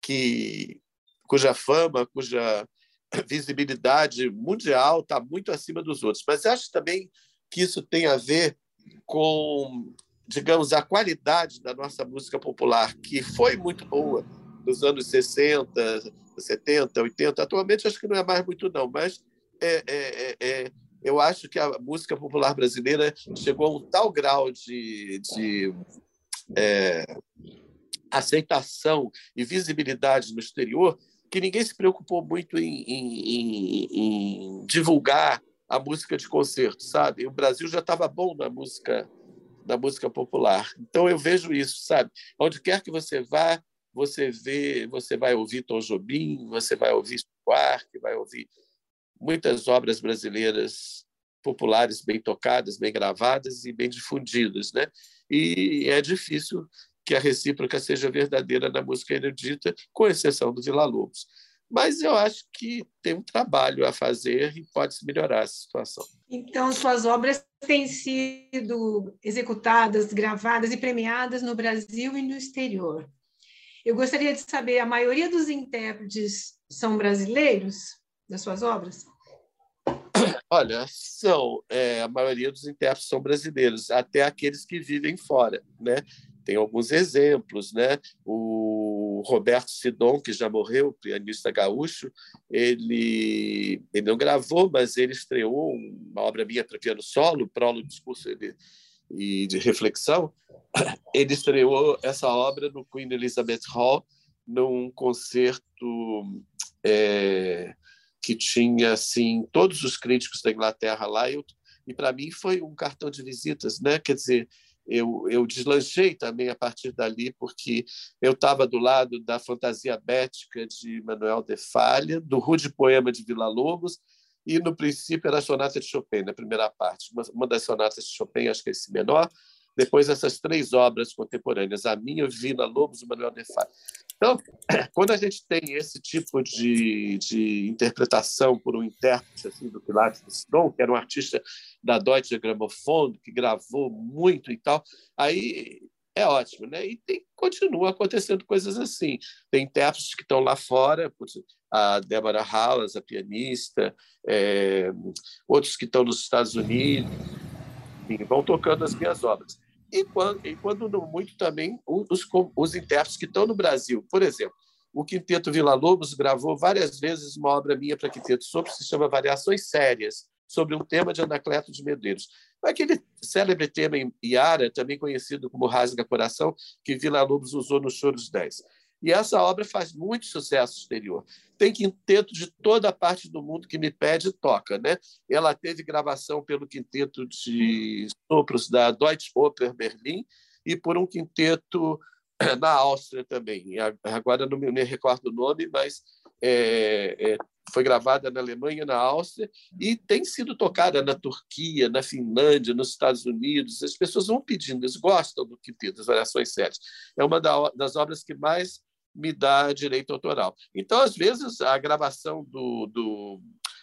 que, cuja fama, cuja [clears throat] visibilidade mundial, está muito acima dos outros. Mas acho também que isso tem a ver com, digamos, a qualidade da nossa música popular, que foi muito boa nos anos 60, 70, 80. Atualmente acho que não é mais muito, não, mas é, é, é, é, eu acho que a música popular brasileira chegou a um tal grau de, de é, aceitação e visibilidade no exterior que ninguém se preocupou muito em, em, em, em divulgar a música de concerto, sabe? O Brasil já estava bom na música na música popular. Então eu vejo isso, sabe? Onde quer que você vá, você vê, você vai ouvir Tom Jobim, você vai ouvir Buarque, vai ouvir muitas obras brasileiras populares bem tocadas, bem gravadas e bem difundidas, né? E é difícil que a recíproca seja verdadeira na música erudita, com exceção do Vila Lobos. Mas eu acho que tem um trabalho a fazer e pode-se melhorar essa situação. Então, suas obras têm sido executadas, gravadas e premiadas no Brasil e no exterior. Eu gostaria de saber, a maioria dos intérpretes são brasileiros das suas obras? Olha, são. É, a maioria dos intérpretes são brasileiros, até aqueles que vivem fora, né? Tem alguns exemplos, né? O Roberto Sidon, que já morreu, pianista gaúcho, ele, ele não gravou, mas ele estreou uma obra minha para piano solo, prólogo, discurso ele, e de reflexão. [coughs] Ele estreou essa obra no Queen Elizabeth Hall, num concerto é, que tinha assim todos os críticos da Inglaterra lá. E para mim foi um cartão de visitas, né? Quer dizer, eu, eu deslanchei também a partir dali, porque eu estava do lado da fantasia bética de Manuel de Falha, do rude poema de Vila Lobos, e no princípio era a sonata de Chopin, na primeira parte. Uma, uma das sonatas de Chopin, acho que é esse menor, depois essas três obras contemporâneas, a minha, Vila Lobos e Manuel de Falha. Então, [clears throat] quando a gente tem esse tipo de, de interpretação por um intérprete assim, do Pilates do Sidon, que era um artista da Deutsche Grammophon, que gravou muito e tal, aí é ótimo, né? E tem, continua acontecendo coisas assim. Tem intérpretes que estão lá fora, a Deborah Hallas, a pianista, é, outros que estão nos Estados Unidos, enfim, vão tocando as minhas obras e quando, e quando muito também os, os intérpretes que estão no Brasil. Por exemplo, o Quinteto Vila Lobos gravou várias vezes uma obra minha para quinteto sobre se chama Variações Sérias, sobre um tema de Anacleto de Medeiros. Aquele célebre tema em Iara, também conhecido como Rasga Coração, que Vila Lobos usou no Choros 10. E essa obra faz muito sucesso exterior. Tem quinteto de toda a parte do mundo que me pede e toca. Né? Ela teve gravação pelo quinteto de sopros da Deutsche Oper Berlim e por um quinteto na Áustria também. Agora não me recordo o nome, mas é, é, foi gravada na Alemanha, na Áustria, e tem sido tocada na Turquia, na Finlândia, nos Estados Unidos. As pessoas vão pedindo, eles gostam do quinteto, das variações sérias. É uma das obras que mais me dá direito autoral. Então, às vezes, a gravação do, do,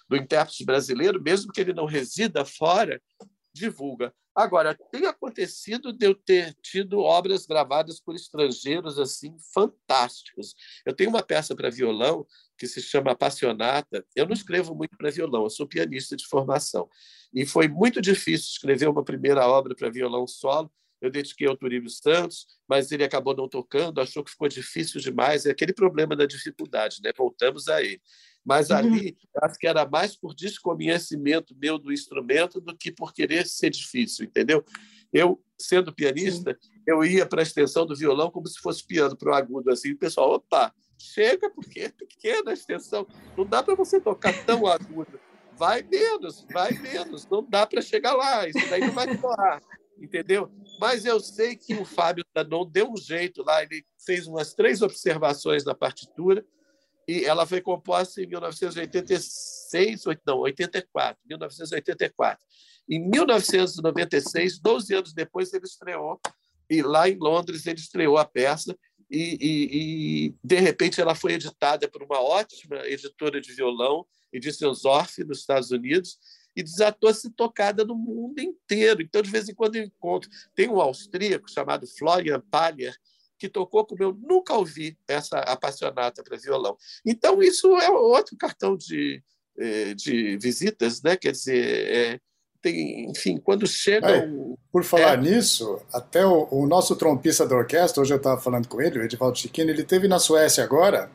do intérprete brasileiro, mesmo que ele não resida fora, divulga. Agora, tem acontecido de eu ter tido obras gravadas por estrangeiros assim fantásticos. Eu tenho uma peça para violão que se chama Passionata. Eu não escrevo muito para violão, eu sou pianista de formação. E foi muito difícil escrever uma primeira obra para violão solo, eu dediquei ao Turíbio Santos, mas ele acabou não tocando, achou que ficou difícil demais. É aquele problema da dificuldade, né? Voltamos a ele. Mas uhum. ali, acho que era mais por desconhecimento meu do instrumento do que por querer ser difícil, entendeu? Eu, sendo pianista, eu ia para a extensão do violão como se fosse piano para o agudo, assim. O pessoal, opa, chega, porque é pequena a extensão. Não dá para você tocar tão agudo. Vai menos, vai menos. Não dá para chegar lá. Isso daí não vai soar entendeu? Mas eu sei que o Fábio Danon deu um jeito lá, ele fez umas três observações na partitura e ela foi composta em 1986, não, 84, 1984. Em 1996, 12 anos depois, ele estreou, e lá em Londres ele estreou a peça, e, e, e de repente ela foi editada por uma ótima editora de violão, Edição Zorf, nos Estados Unidos, e desatou a ser tocada no mundo inteiro. Então, de vez em quando eu encontro. Tem um austríaco chamado Florian Paller, que tocou como eu nunca ouvi essa apaixonada para violão. Então, isso é outro cartão de, eh, de visitas, né? quer dizer, é, tem, enfim, quando chega. É, por falar é... nisso, até o, o, nosso trompista da orquestra, hoje eu estava falando com ele, o Edivaldo Chiquini, ele teve na Suécia agora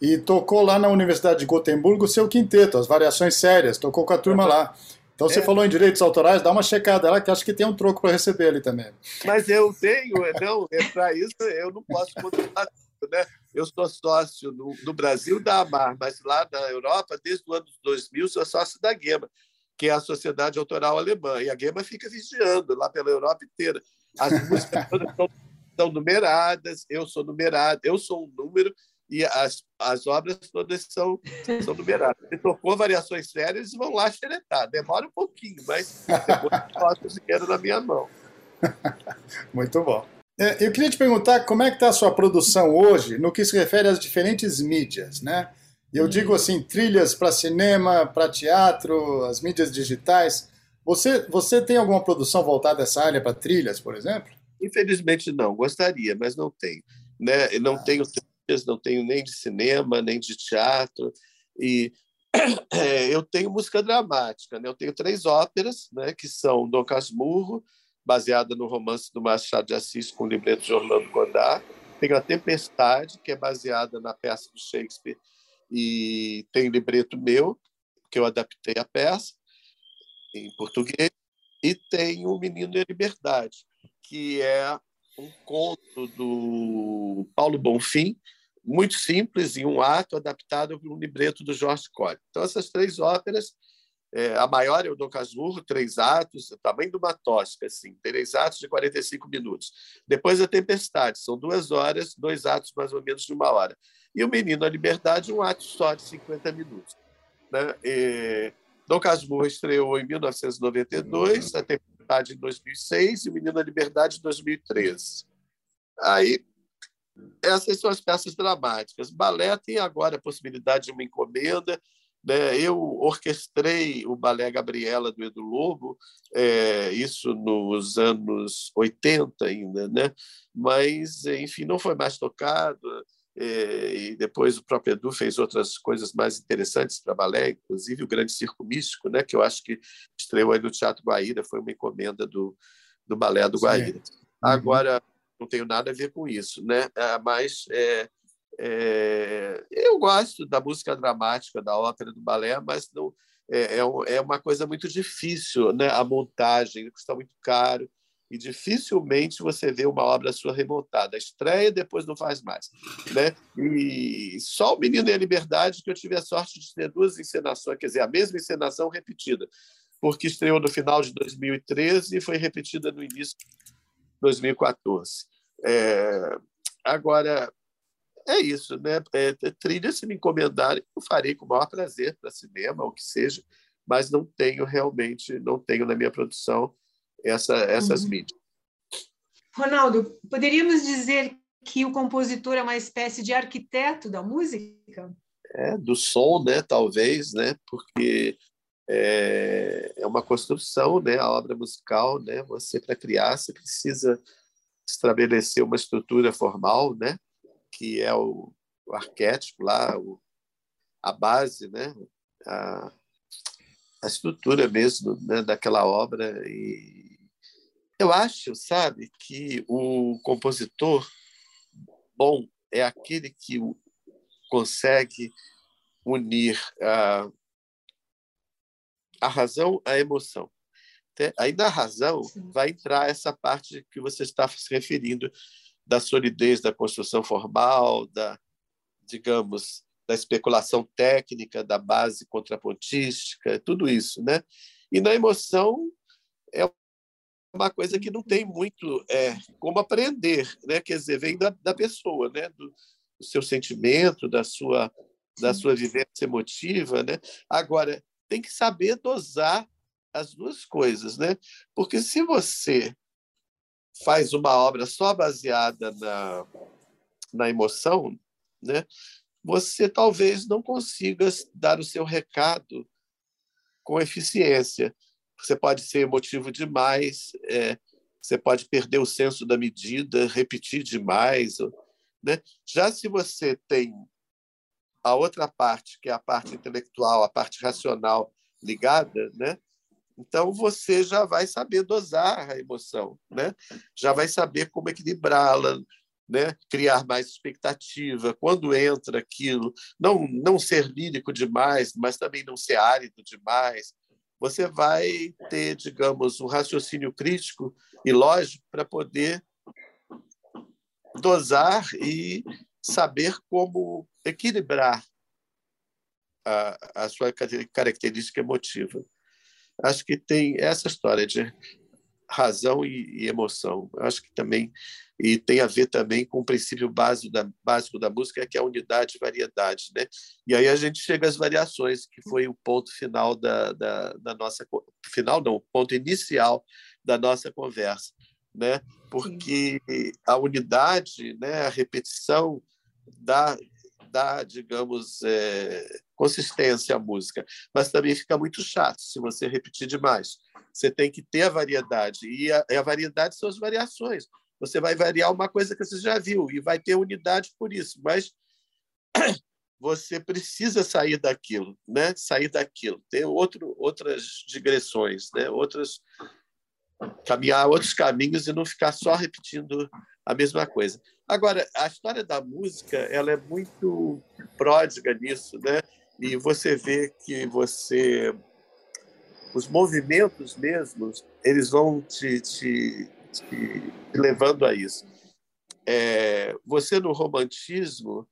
e tocou lá na Universidade de Gotemburgo o seu quinteto, as variações sérias, tocou com a turma uhum. lá. Então você é. falou em direitos autorais, dá uma checada lá que acho que tem um troco para receber ali também. Mas eu tenho, é, não, é para isso eu não posso controlar né? Eu sou sócio no, no, Brasil da AMAR, mas lá na Europa, desde o ano 2000, sou sócio da GEMA, que é a Sociedade Autoral Alemã. E a GEMA fica vigiando lá pela Europa inteira. As músicas todas são, são numeradas, eu sou numerado, eu sou um número, e as, as obras todas são, são numeradas. Se tocou variações sérias, vão lá xeretar. Demora um pouquinho, mas depois posso o dinheiro na minha mão. [laughs] Muito bom. É, eu queria te perguntar como é que está a sua produção hoje no que se refere às diferentes mídias, né? Eu digo assim, trilhas para cinema, para teatro, as mídias digitais. Você, você tem alguma produção voltada a essa área para trilhas, por exemplo? Infelizmente não, gostaria, mas não tenho. Né? não ah. tenho não tenho nem de cinema, nem de teatro. E [clears throat] é, eu tenho música dramática. Né? Eu tenho três óperas, né? que são Dom Casmurro, baseada no romance do Machado de Assis com o libreto de Orlando Godard. Tenho A Tempestade, que é baseada na peça do Shakespeare e tem libreto meu, que eu adaptei a peça em português, e tem O Menino e a Liberdade, que é um conto do Paulo Bonfim, muito simples, em um ato, adaptado para um libreto do Jorge Colli. Então, essas três óperas, é, a maior é o Dom Casmurro, três atos, tamanho de uma tosca, assim, três atos de 45 minutos. Depois a Tempestade, são duas horas, dois atos mais ou menos de uma hora e O Menino à Liberdade, um ato só de 50 minutos. Né? E Dom Casmurro estreou em 1992, A Tempestade em 2006 e O Menino à Liberdade em 2013. Aí, essas são as peças dramáticas. Balé tem agora a possibilidade de uma encomenda. Né? Eu orquestrei o Balé Gabriela do Edu Lobo, é, isso nos anos 80 ainda, né? mas, enfim, não foi mais tocado é, e depois o próprio Edu fez outras coisas mais interessantes para balé, inclusive o Grande Circo Místico, né, que eu acho que estreou aí no Teatro Guaíra, foi uma encomenda do, do balé do Guaíra. Uhum. Agora, não tenho nada a ver com isso, né? É, mas é, é, eu gosto da música dramática, da ópera, do balé, mas não é, é, é uma coisa muito difícil, né? A montagem custa muito caro e dificilmente você vê uma obra sua remontada. Estreia, depois não faz mais. Né? E só o Menino e a Liberdade que eu tive a sorte de ter duas encenações, quer dizer, a mesma encenação repetida, porque estreou no final de 2013 e foi repetida no início de 2014. É... Agora, é isso, né? É, trilha, se me encomendarem, eu farei com o maior prazer para cinema, ou que seja, mas não tenho realmente, não tenho na minha produção essa, essas uhum. mídias. Ronaldo, poderíamos dizer que o compositor é uma espécie de arquiteto da música? É, do som, né, talvez, né, porque é, é uma construção, né, a obra musical, né, você para criar você precisa estabelecer uma estrutura formal, né, que é o, o arquétipo lá, o, a base, né, a, a estrutura mesmo né, daquela obra. E eu acho, sabe, que o compositor bom é aquele que consegue unir a, a razão à emoção. Aí na razão vai entrar essa parte que você está se referindo da solidez da construção formal, da, digamos, da especulação técnica, da base contrapontística, tudo isso, né? E na emoção é uma coisa que não tem muito é, como aprender, né? Quer dizer, vem da, da pessoa, né? Do, do, seu sentimento, da sua da sua vivência emotiva, né? Agora tem que saber dosar as duas coisas, né? Porque se você faz uma obra só baseada na, na emoção, né? Você talvez não consiga dar o seu recado com eficiência você pode ser emotivo demais, é, você pode perder o senso da medida, repetir demais. Né? Já se você tem a outra parte, que é a parte intelectual, a parte racional ligada, né? então você já vai saber dosar a emoção, né? já vai saber como equilibrá-la, né? criar mais expectativa, quando entra aquilo, não, não ser lírico demais, mas também não ser árido demais. Você vai ter, digamos, um raciocínio crítico e lógico para poder dosar e saber como equilibrar a, a sua característica emotiva. Acho que tem essa história de razão e, e, emoção. Acho que também e tem a ver também com o princípio básico da, básico da música, que é a unidade e variedade, né? E aí a gente chega às variações, que foi o ponto final da, da, da nossa final não, o ponto inicial da nossa conversa, né? Porque a unidade, né, a repetição dá dá, digamos, é, consistência à música, mas também fica muito chato se você repetir demais. Você tem que ter a variedade, e a, a variedade são as variações. Você vai variar uma coisa que você já viu e vai ter unidade por isso, mas [clears throat] você precisa sair daquilo, né? Sair daquilo, ter outro, outras digressões, né? Outras caminhar outros caminhos e não ficar só repetindo a mesma coisa. Agora, a história da música ela é muito pródiga nisso, né? E você vê que você os movimentos mesmos eles vão te, te, te levando a isso. É, você no romantismo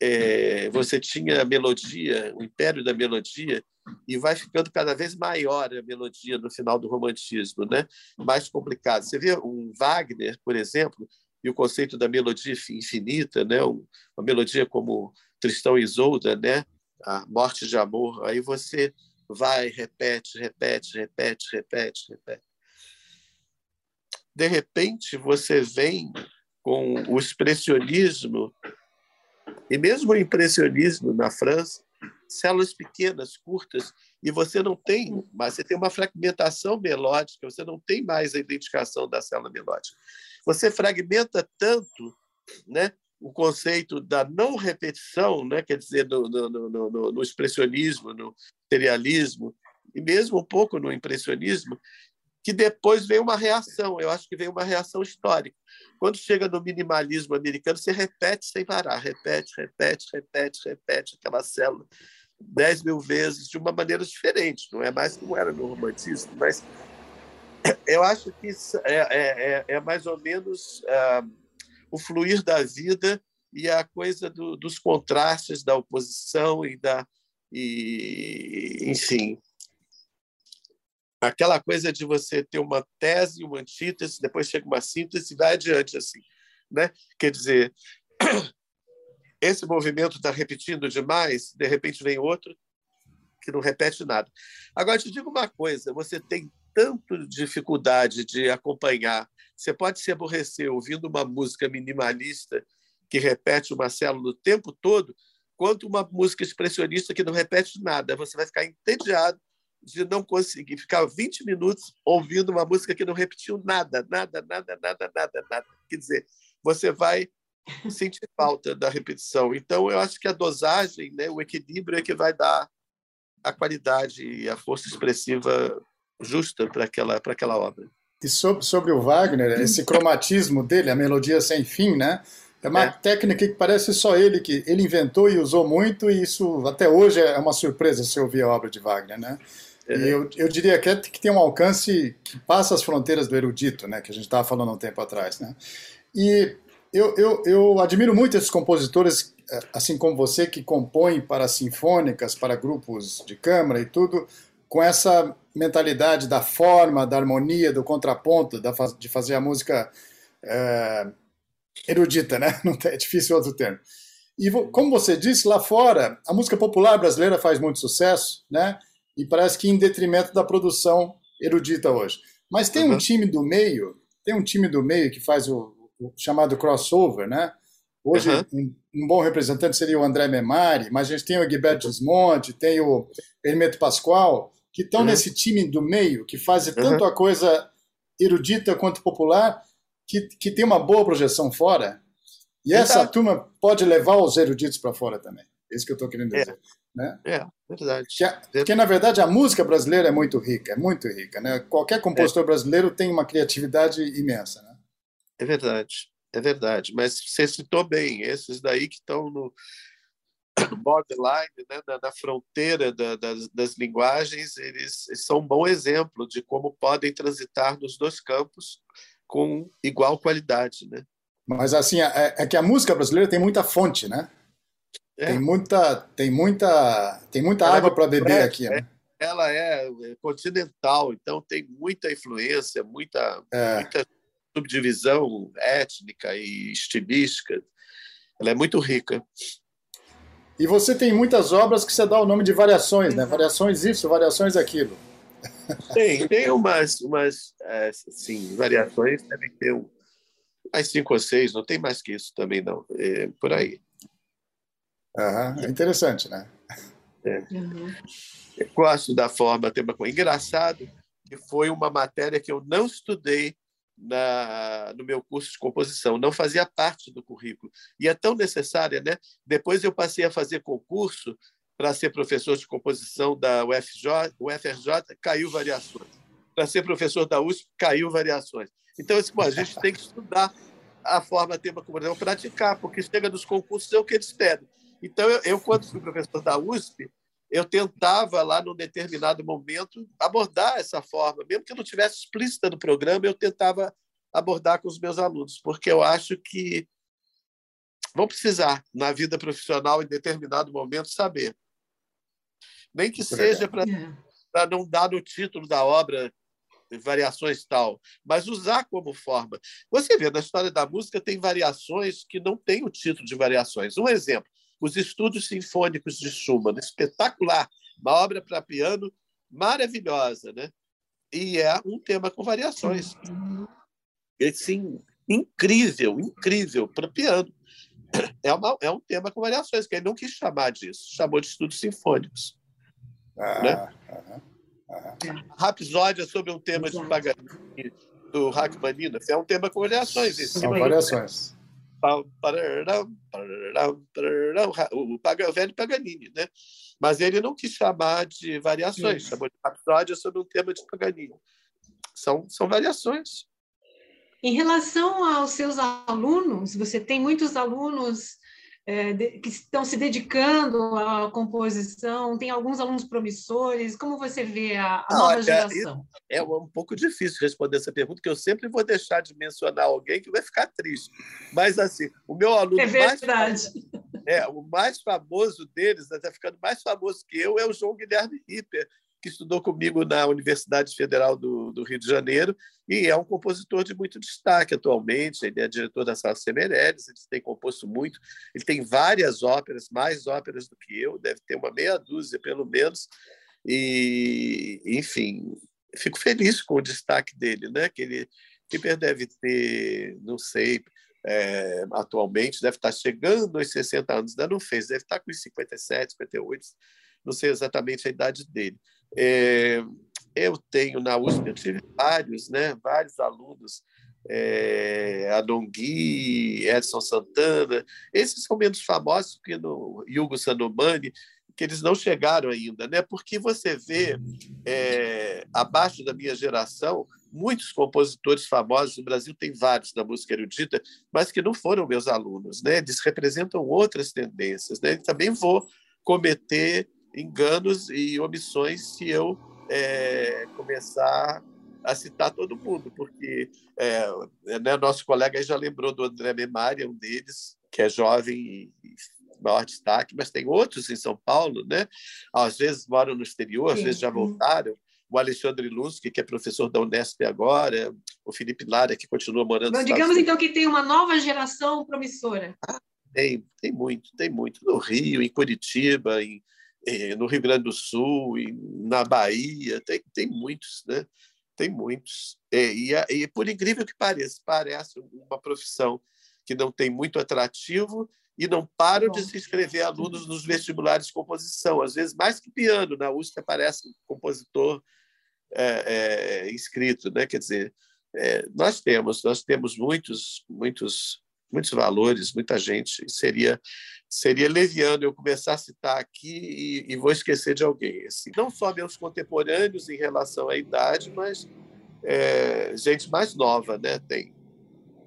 é, você tinha a melodia, o império da melodia, e vai ficando cada vez maior a melodia no final do romantismo, né? mais complicado. Você vê um Wagner, por exemplo, e o conceito da melodia infinita, né? uma melodia como Tristão e Isolda, né? a morte de amor, aí você vai, repete, repete, repete, repete, repete. De repente, você vem com o expressionismo, e mesmo o impressionismo na França, células pequenas, curtas, e você não tem, mas você tem uma fragmentação melódica, você não tem mais a identificação da célula melódica. Você fragmenta tanto né, o conceito da não repetição, né, quer dizer, no, no, no, no expressionismo, no serialismo, e mesmo um pouco no impressionismo, que depois vem uma reação. Eu acho que vem uma reação histórica. Quando chega no minimalismo americano, você repete sem parar, repete, repete, repete, repete aquela célula dez mil vezes de uma maneira diferente. Não é mais como era no romantismo, mas eu acho que é, é, é, é mais ou menos uh, o fluir da vida e a coisa do, dos contrastes da oposição e da e enfim aquela coisa de você ter uma tese, uma antítese, depois chega uma síntese e vai adiante assim, né? Quer dizer, esse movimento está repetindo demais, de repente vem outro que não repete nada. Agora te digo uma coisa, você tem tanto dificuldade de acompanhar, você pode se aborrecer ouvindo uma música minimalista que repete uma célula o tempo todo, quanto uma música expressionista que não repete nada. Você vai ficar entediado de não conseguir ficar 20 minutos ouvindo uma música que não repetiu nada, nada, nada, nada, nada, nada. Quer dizer, você vai sentir falta da repetição. Então, eu acho que a dosagem, né, o equilíbrio é que vai dar a qualidade e a força expressiva justa para aquela, para aquela obra. E sobre, sobre o Wagner, esse cromatismo dele, a melodia sem fim, né? É uma é. técnica que parece só ele que ele inventou e usou muito, e isso até hoje é uma surpresa se ouvir a obra de Wagner, né? E eu, eu diria que, é, que tem um alcance que passa as fronteiras do erudito, né, que a gente estava falando há um tempo atrás. Né? E eu, eu, eu admiro muito esses compositores, eh, assim como você, que compõem para sinfônicas, para grupos de câmara e tudo, com essa mentalidade da forma, da harmonia, do contraponto, da, de fazer a música é, erudita, né? [laughs] Não é difícil outro termo. E como você disse, lá fora, a música popular brasileira faz muito sucesso, né? e parece que em detrimento da produção erudita hoje. Mas tem uhum. um time do meio, tem um time do meio que faz o, o chamado crossover, né? Hoje, uhum. um, um, bom representante seria o André Memari, mas a gente tem o Guilherme Desmonte, tem o Hermeto Pascoal, que estão uhum. nesse time do meio, que fazem tanto a coisa erudita quanto popular, que, que tem uma boa projeção fora. E essa Exato. turma pode levar os eruditos para fora também. É isso que eu estou querendo dizer. É. Né? É, verdade. Que, porque, na verdade, a música brasileira é muito rica, é muito rica. Né? Qualquer compositor é. brasileiro tem uma criatividade imensa. Né? É verdade, é verdade. Mas você citou bem, esses daí que estão no, [coughs] borderline, né? na, na fronteira da, das, das, linguagens, eles, eles são um bom exemplo de como podem transitar nos dois campos com igual qualidade. Né? Mas assim, é, é que a música brasileira tem muita fonte, né? É. Tem muita, tem muita, tem muita ela é água para beber aqui. Né? É, ela é continental, então tem muita influência, muita, é. muita subdivisão étnica e estilística. Ela é muito rica. E você tem muitas obras que você dá o nome de variações, né? Variações isso, variações aquilo. Tem, tem umas, umas assim, variações, devem ter um, mais cinco ou seis, não tem mais que isso também, não. É, por aí. Uhum, é interessante, né? É. Uhum. Eu gosto da forma tema engraçado que foi uma matéria que eu não estudei na, no meu curso de composição, não fazia parte do currículo e é tão necessária, né? Depois eu passei a fazer concurso para ser professor de composição da UFJ, UFRJ, caiu variações. Para ser professor da USP, caiu variações. Então, assim, bom, a gente tem que estudar a forma tema composição, praticar, porque chega dos concursos é o que eles pedem. Então, eu, eu, quando fui professor da USP, eu tentava, lá num determinado momento, abordar essa forma. Mesmo que eu não tivesse explícita no programa, eu tentava abordar com os meus alunos, porque eu acho que vão precisar, na vida profissional, em determinado momento, saber. Nem que seja para é. não dar no título da obra variações tal, mas usar como forma. Você vê, na história da música tem variações que não têm o título de variações. Um exemplo, os estudos sinfônicos de Schumann, espetacular, uma obra para piano maravilhosa, né? E é um tema com variações. Sim, incrível, incrível para piano. É, uma, é um tema com variações, que ele não quis chamar disso, chamou de estudos sinfônicos. Ah, né? ah, ah. Rapsódia sobre um tema de Paganini, do Rachmaninoff, é um tema com variações. São variações o velho Paganini, né? Mas ele não quis chamar de variações, chamou de rapsódia sobre um tema de Paganini. São, são variações. Em relação aos seus alunos, você tem muitos alunos é, de, que estão se dedicando à composição? Tem alguns alunos promissores? Como você vê a, a nova é, geração? É, é, um pouco difícil responder essa pergunta, porque eu sempre vou deixar de mencionar alguém que vai ficar triste. Mas, assim, o meu aluno. É verdade. Mais, é, o mais famoso deles, está ficando mais famoso que eu, é o João Guilherme Ripper, que estudou comigo na Universidade Federal do, do, Rio de Janeiro e é um compositor de muito destaque atualmente. Ele é diretor da Sala Semereles, ele tem composto muito. Ele tem várias óperas, mais óperas do que eu, deve ter uma meia dúzia pelo menos. E, enfim, fico feliz com o destaque dele, né? Que ele Piper deve ter, não sei, é, atualmente, deve estar chegando aos 60 anos, ainda não fez, deve estar com 57, 58, não sei exatamente a idade dele. É, eu tenho na USP, eu tive vários, né, vários alunos, é, Adongui, Edson Santana, esses são menos famosos que no Hugo Sanomani, que eles não chegaram ainda, né? Porque você vê é, abaixo da minha geração muitos compositores famosos no Brasil tem vários da música erudita, mas que não foram meus alunos, né? Eles representam outras tendências, né? E também vou cometer enganos e omissões se eu é, começar a citar todo mundo, porque é, né, nosso colega já lembrou do André Memari, um deles, que é jovem e maior destaque, mas tem outros em São Paulo, né? às vezes moram no exterior, às vezes já voltaram. O Alexandre Lunsky, que é professor da Unesp agora, o Felipe Lara, que continua morando Mas, Digamos então que tem uma nova geração promissora. Ah, tem, tem muito, tem muito. No Rio, em Curitiba, em, no Rio Grande do Sul, e na Bahia, tem, tem muitos, né? Tem muitos. É, e, e, por incrível que pareça, parece uma profissão que não tem muito atrativo e não param de se inscrever alunos nos vestibulares de composição. Às vezes, mais que piano, na USP aparece um compositor é, é, inscrito, né? Quer dizer, é, nós temos, nós temos muitos, muitos, muitos valores, muita gente. Seria seria leviano eu começar a citar aqui e, e vou esquecer de alguém. Assim, não só meus contemporâneos em relação à idade, mas é, gente mais nova, né? Tem,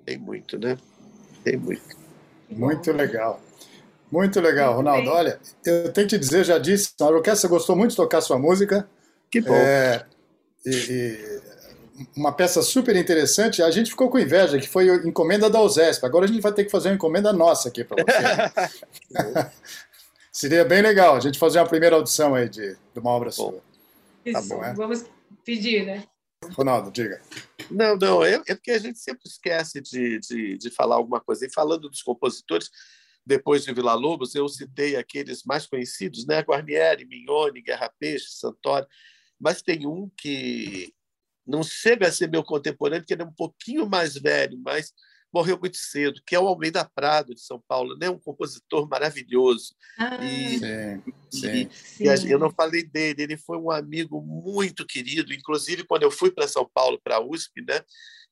tem muito, né? Tem muito. Muito legal. Muito legal, Ronaldo. Olha, eu tenho que te dizer, já disse, a orquestra gostou muito de tocar sua música. Que bom. É, e, e uma peça super interessante. A gente ficou com inveja, que foi encomenda da USESP. Agora a gente vai ter que fazer uma encomenda nossa aqui para você. [laughs] Seria bem legal a gente fazer uma primeira audição aí de, de uma obra bom. sua. Isso, tá bom, é? vamos pedir, né? Ronaldo, diga. Não, não, é, é porque a gente sempre esquece de, de, de falar alguma coisa. E falando dos compositores, depois de Vila Lobos, eu citei aqueles mais conhecidos, né? Guarnieri, Mignone, Guerra Peixe, Santoro, mas tem um que não chega a ser meu contemporâneo, porque ele é um pouquinho mais velho, mas morreu muito cedo, que é o Almeida Prado, de São Paulo, né? um compositor maravilhoso. Ah, e, sim, sim. E, e, eu não falei dele, ele foi um amigo muito querido, inclusive quando eu fui para São Paulo, para a USP, né?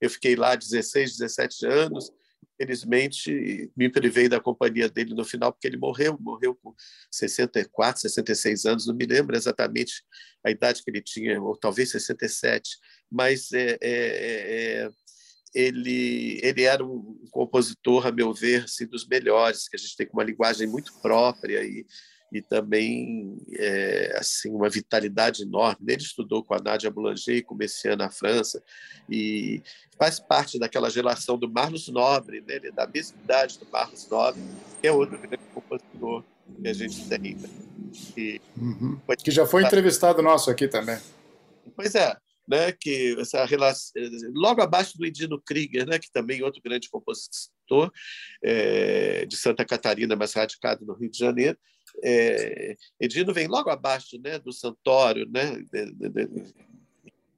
eu fiquei lá 16, 17 anos, Infelizmente, me privei da companhia dele no final, porque ele morreu, morreu com 64, 66 anos, não me lembro exatamente a idade que ele tinha, ou talvez 67, mas é, é, é, ele, ele era um compositor, a meu ver, assim, dos melhores, que a gente tem com uma linguagem muito própria e, e também é, assim uma vitalidade enorme. Ele estudou com a Nadia Boulanger e com Messiaen na França e faz parte daquela geração do Marlos Nobre, né? ele é da mesma idade do Marlos Nobre, que é outro grande compositor que a gente tem. Né? E, uhum. Que já foi entrevistado nosso aqui também. Pois é, né, que essa relação, logo abaixo do Edino Krieger, né, que também é outro grande compositor é, de Santa Catarina, mas radicado no Rio de Janeiro, é, Edino vem logo abaixo né, do Santório, né,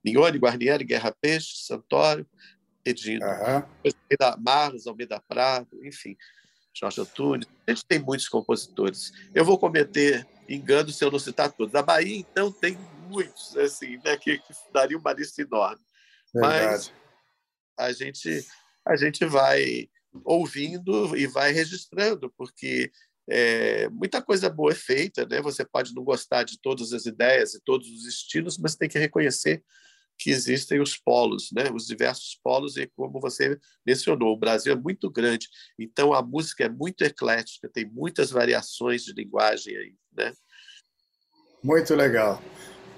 Mignone, Guarnieri, Guerra Peixe, Santório, Edino. Uhum. Marlos, Almeida Prado, enfim, Jorge Antunes. A gente tem muitos compositores. Eu vou cometer engano se eu não citar todos. Da Bahia, então, tem muitos, assim, né, que, que daria uma lista enorme. Verdade. Mas a gente, a gente vai ouvindo e vai registrando, porque é, muita coisa boa é feita, né? Você pode não gostar de todas as ideias e todos os estilos, mas tem que reconhecer que existem os polos, né? Os diversos polos e como você mencionou, o Brasil é muito grande, então a música é muito eclética, tem muitas variações de linguagem aí, né? Muito legal.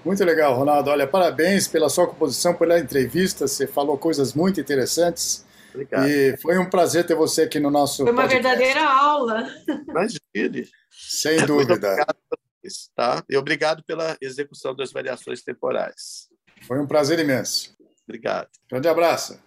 Muito legal, Ronaldo. Olha, parabéns pela sua composição, pela entrevista. Você falou coisas muito interessantes. Obrigado. E foi um prazer ter você aqui no nosso. Foi uma podcast. verdadeira aula. Imagine. Sem dúvida. obrigado, tá? E obrigado pela execução das variações temporais. Foi um prazer imenso. Obrigado. Grande abraço.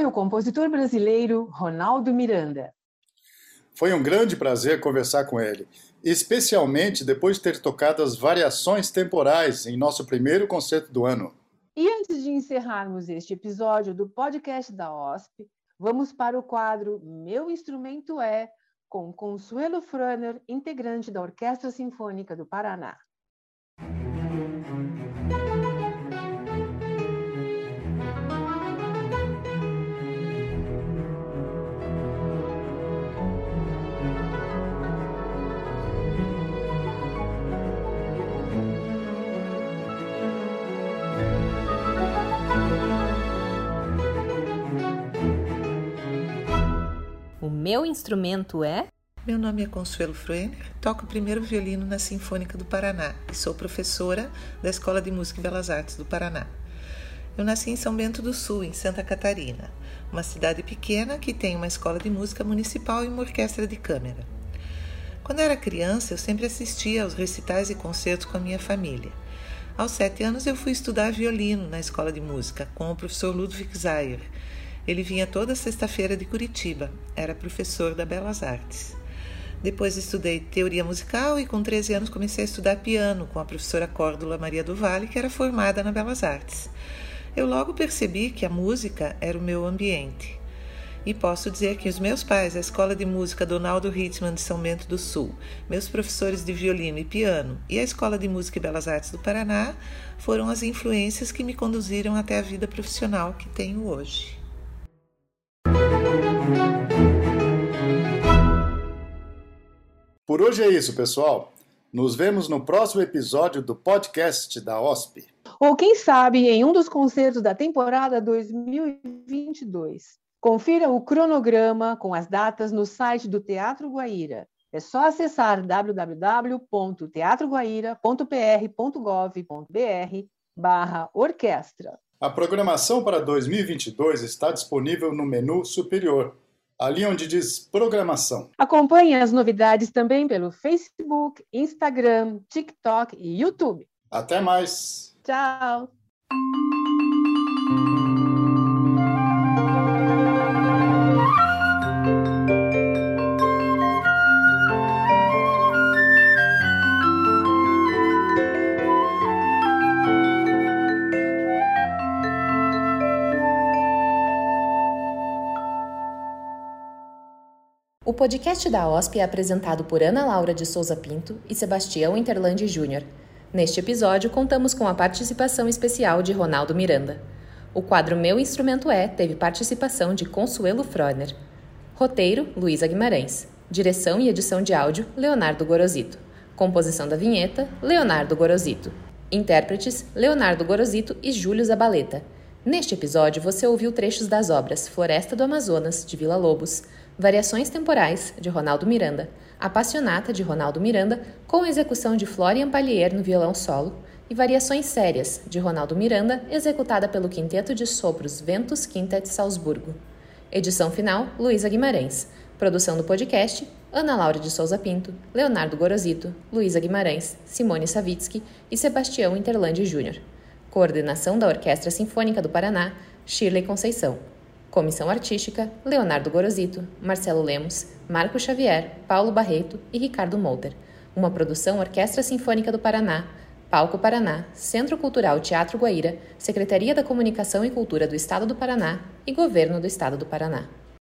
Foi o compositor brasileiro Ronaldo Miranda. Foi um grande prazer conversar com ele, especialmente depois de ter tocado as variações temporais em nosso primeiro concerto do ano. E antes de encerrarmos este episódio do podcast da OSP, vamos para o quadro Meu Instrumento é, com Consuelo Fröner, integrante da Orquestra Sinfônica do Paraná. Meu instrumento é? Meu nome é Consuelo Fruener, toco o primeiro violino na Sinfônica do Paraná e sou professora da Escola de Música e Belas Artes do Paraná. Eu nasci em São Bento do Sul, em Santa Catarina, uma cidade pequena que tem uma escola de música municipal e uma orquestra de câmara. Quando era criança, eu sempre assistia aos recitais e concertos com a minha família. Aos sete anos, eu fui estudar violino na escola de música com o professor Ludwig Zayer Ele vinha toda sexta-feira de Curitiba, era professor da Belas Artes. Depois estudei teoria musical e com 13 anos comecei a estudar piano com a professora Córdula Maria do Vale, que era formada na Belas Artes. Eu logo percebi que a música era o meu ambiente. E posso dizer que os meus pais, a Escola de Música Donaldo Hittman de São Bento do Sul, meus professores de violino e piano e a Escola de Música e Belas Artes do Paraná foram as influências que me conduziram até a vida profissional que tenho hoje. Por hoje é isso, pessoal. Nos vemos no próximo episódio do podcast da OSP. Ou quem sabe em um dos concertos da temporada 2022. Confira o cronograma com as datas no site do Teatro Guaíra. É só acessar www.teatroguaíra.pr.gov.br barra orquestra. A programação para 2022 está disponível no menu superior ali onde diz programação. Acompanhe as novidades também pelo Facebook, Instagram, TikTok e YouTube. Até mais. Tchau. Podcast da OSP é apresentado por Ana Laura de Souza Pinto e Sebastião Interlandi Júnior. Neste episódio, contamos com a participação especial de Ronaldo Miranda. O quadro Meu Instrumento É teve participação de Consuelo Froner. Roteiro, Luísa Guimarães. Direção e edição de áudio, Leonardo Gorosito. Composição da vinheta, Leonardo Gorosito. Intérpretes, Leonardo Gorosito e Júlio Zabaleta. Neste episódio, você ouviu trechos das obras Floresta do Amazonas, de Vila Lobos, Variações Temporais, de Ronaldo Miranda, Apassionata, de Ronaldo Miranda, com execução de Florian Pallier no violão solo, e Variações Sérias, de Ronaldo Miranda, executada pelo Quinteto de Sopros Ventus Quintet Salzburgo. Edição final, Luísa Guimarães. Produção do podcast, Ana Laura de Souza Pinto, Leonardo Gorosito, Luísa Guimarães, Simone Savitsky e Sebastião Interlandi Júnior. Coordenação da Orquestra Sinfônica do Paraná, Shirley Conceição. Comissão Artística: Leonardo Gorosito, Marcelo Lemos, Marco Xavier, Paulo Barreto e Ricardo Molter. Uma produção Orquestra Sinfônica do Paraná, Palco Paraná, Centro Cultural Teatro Guaíra, Secretaria da Comunicação e Cultura do Estado do Paraná e Governo do Estado do Paraná.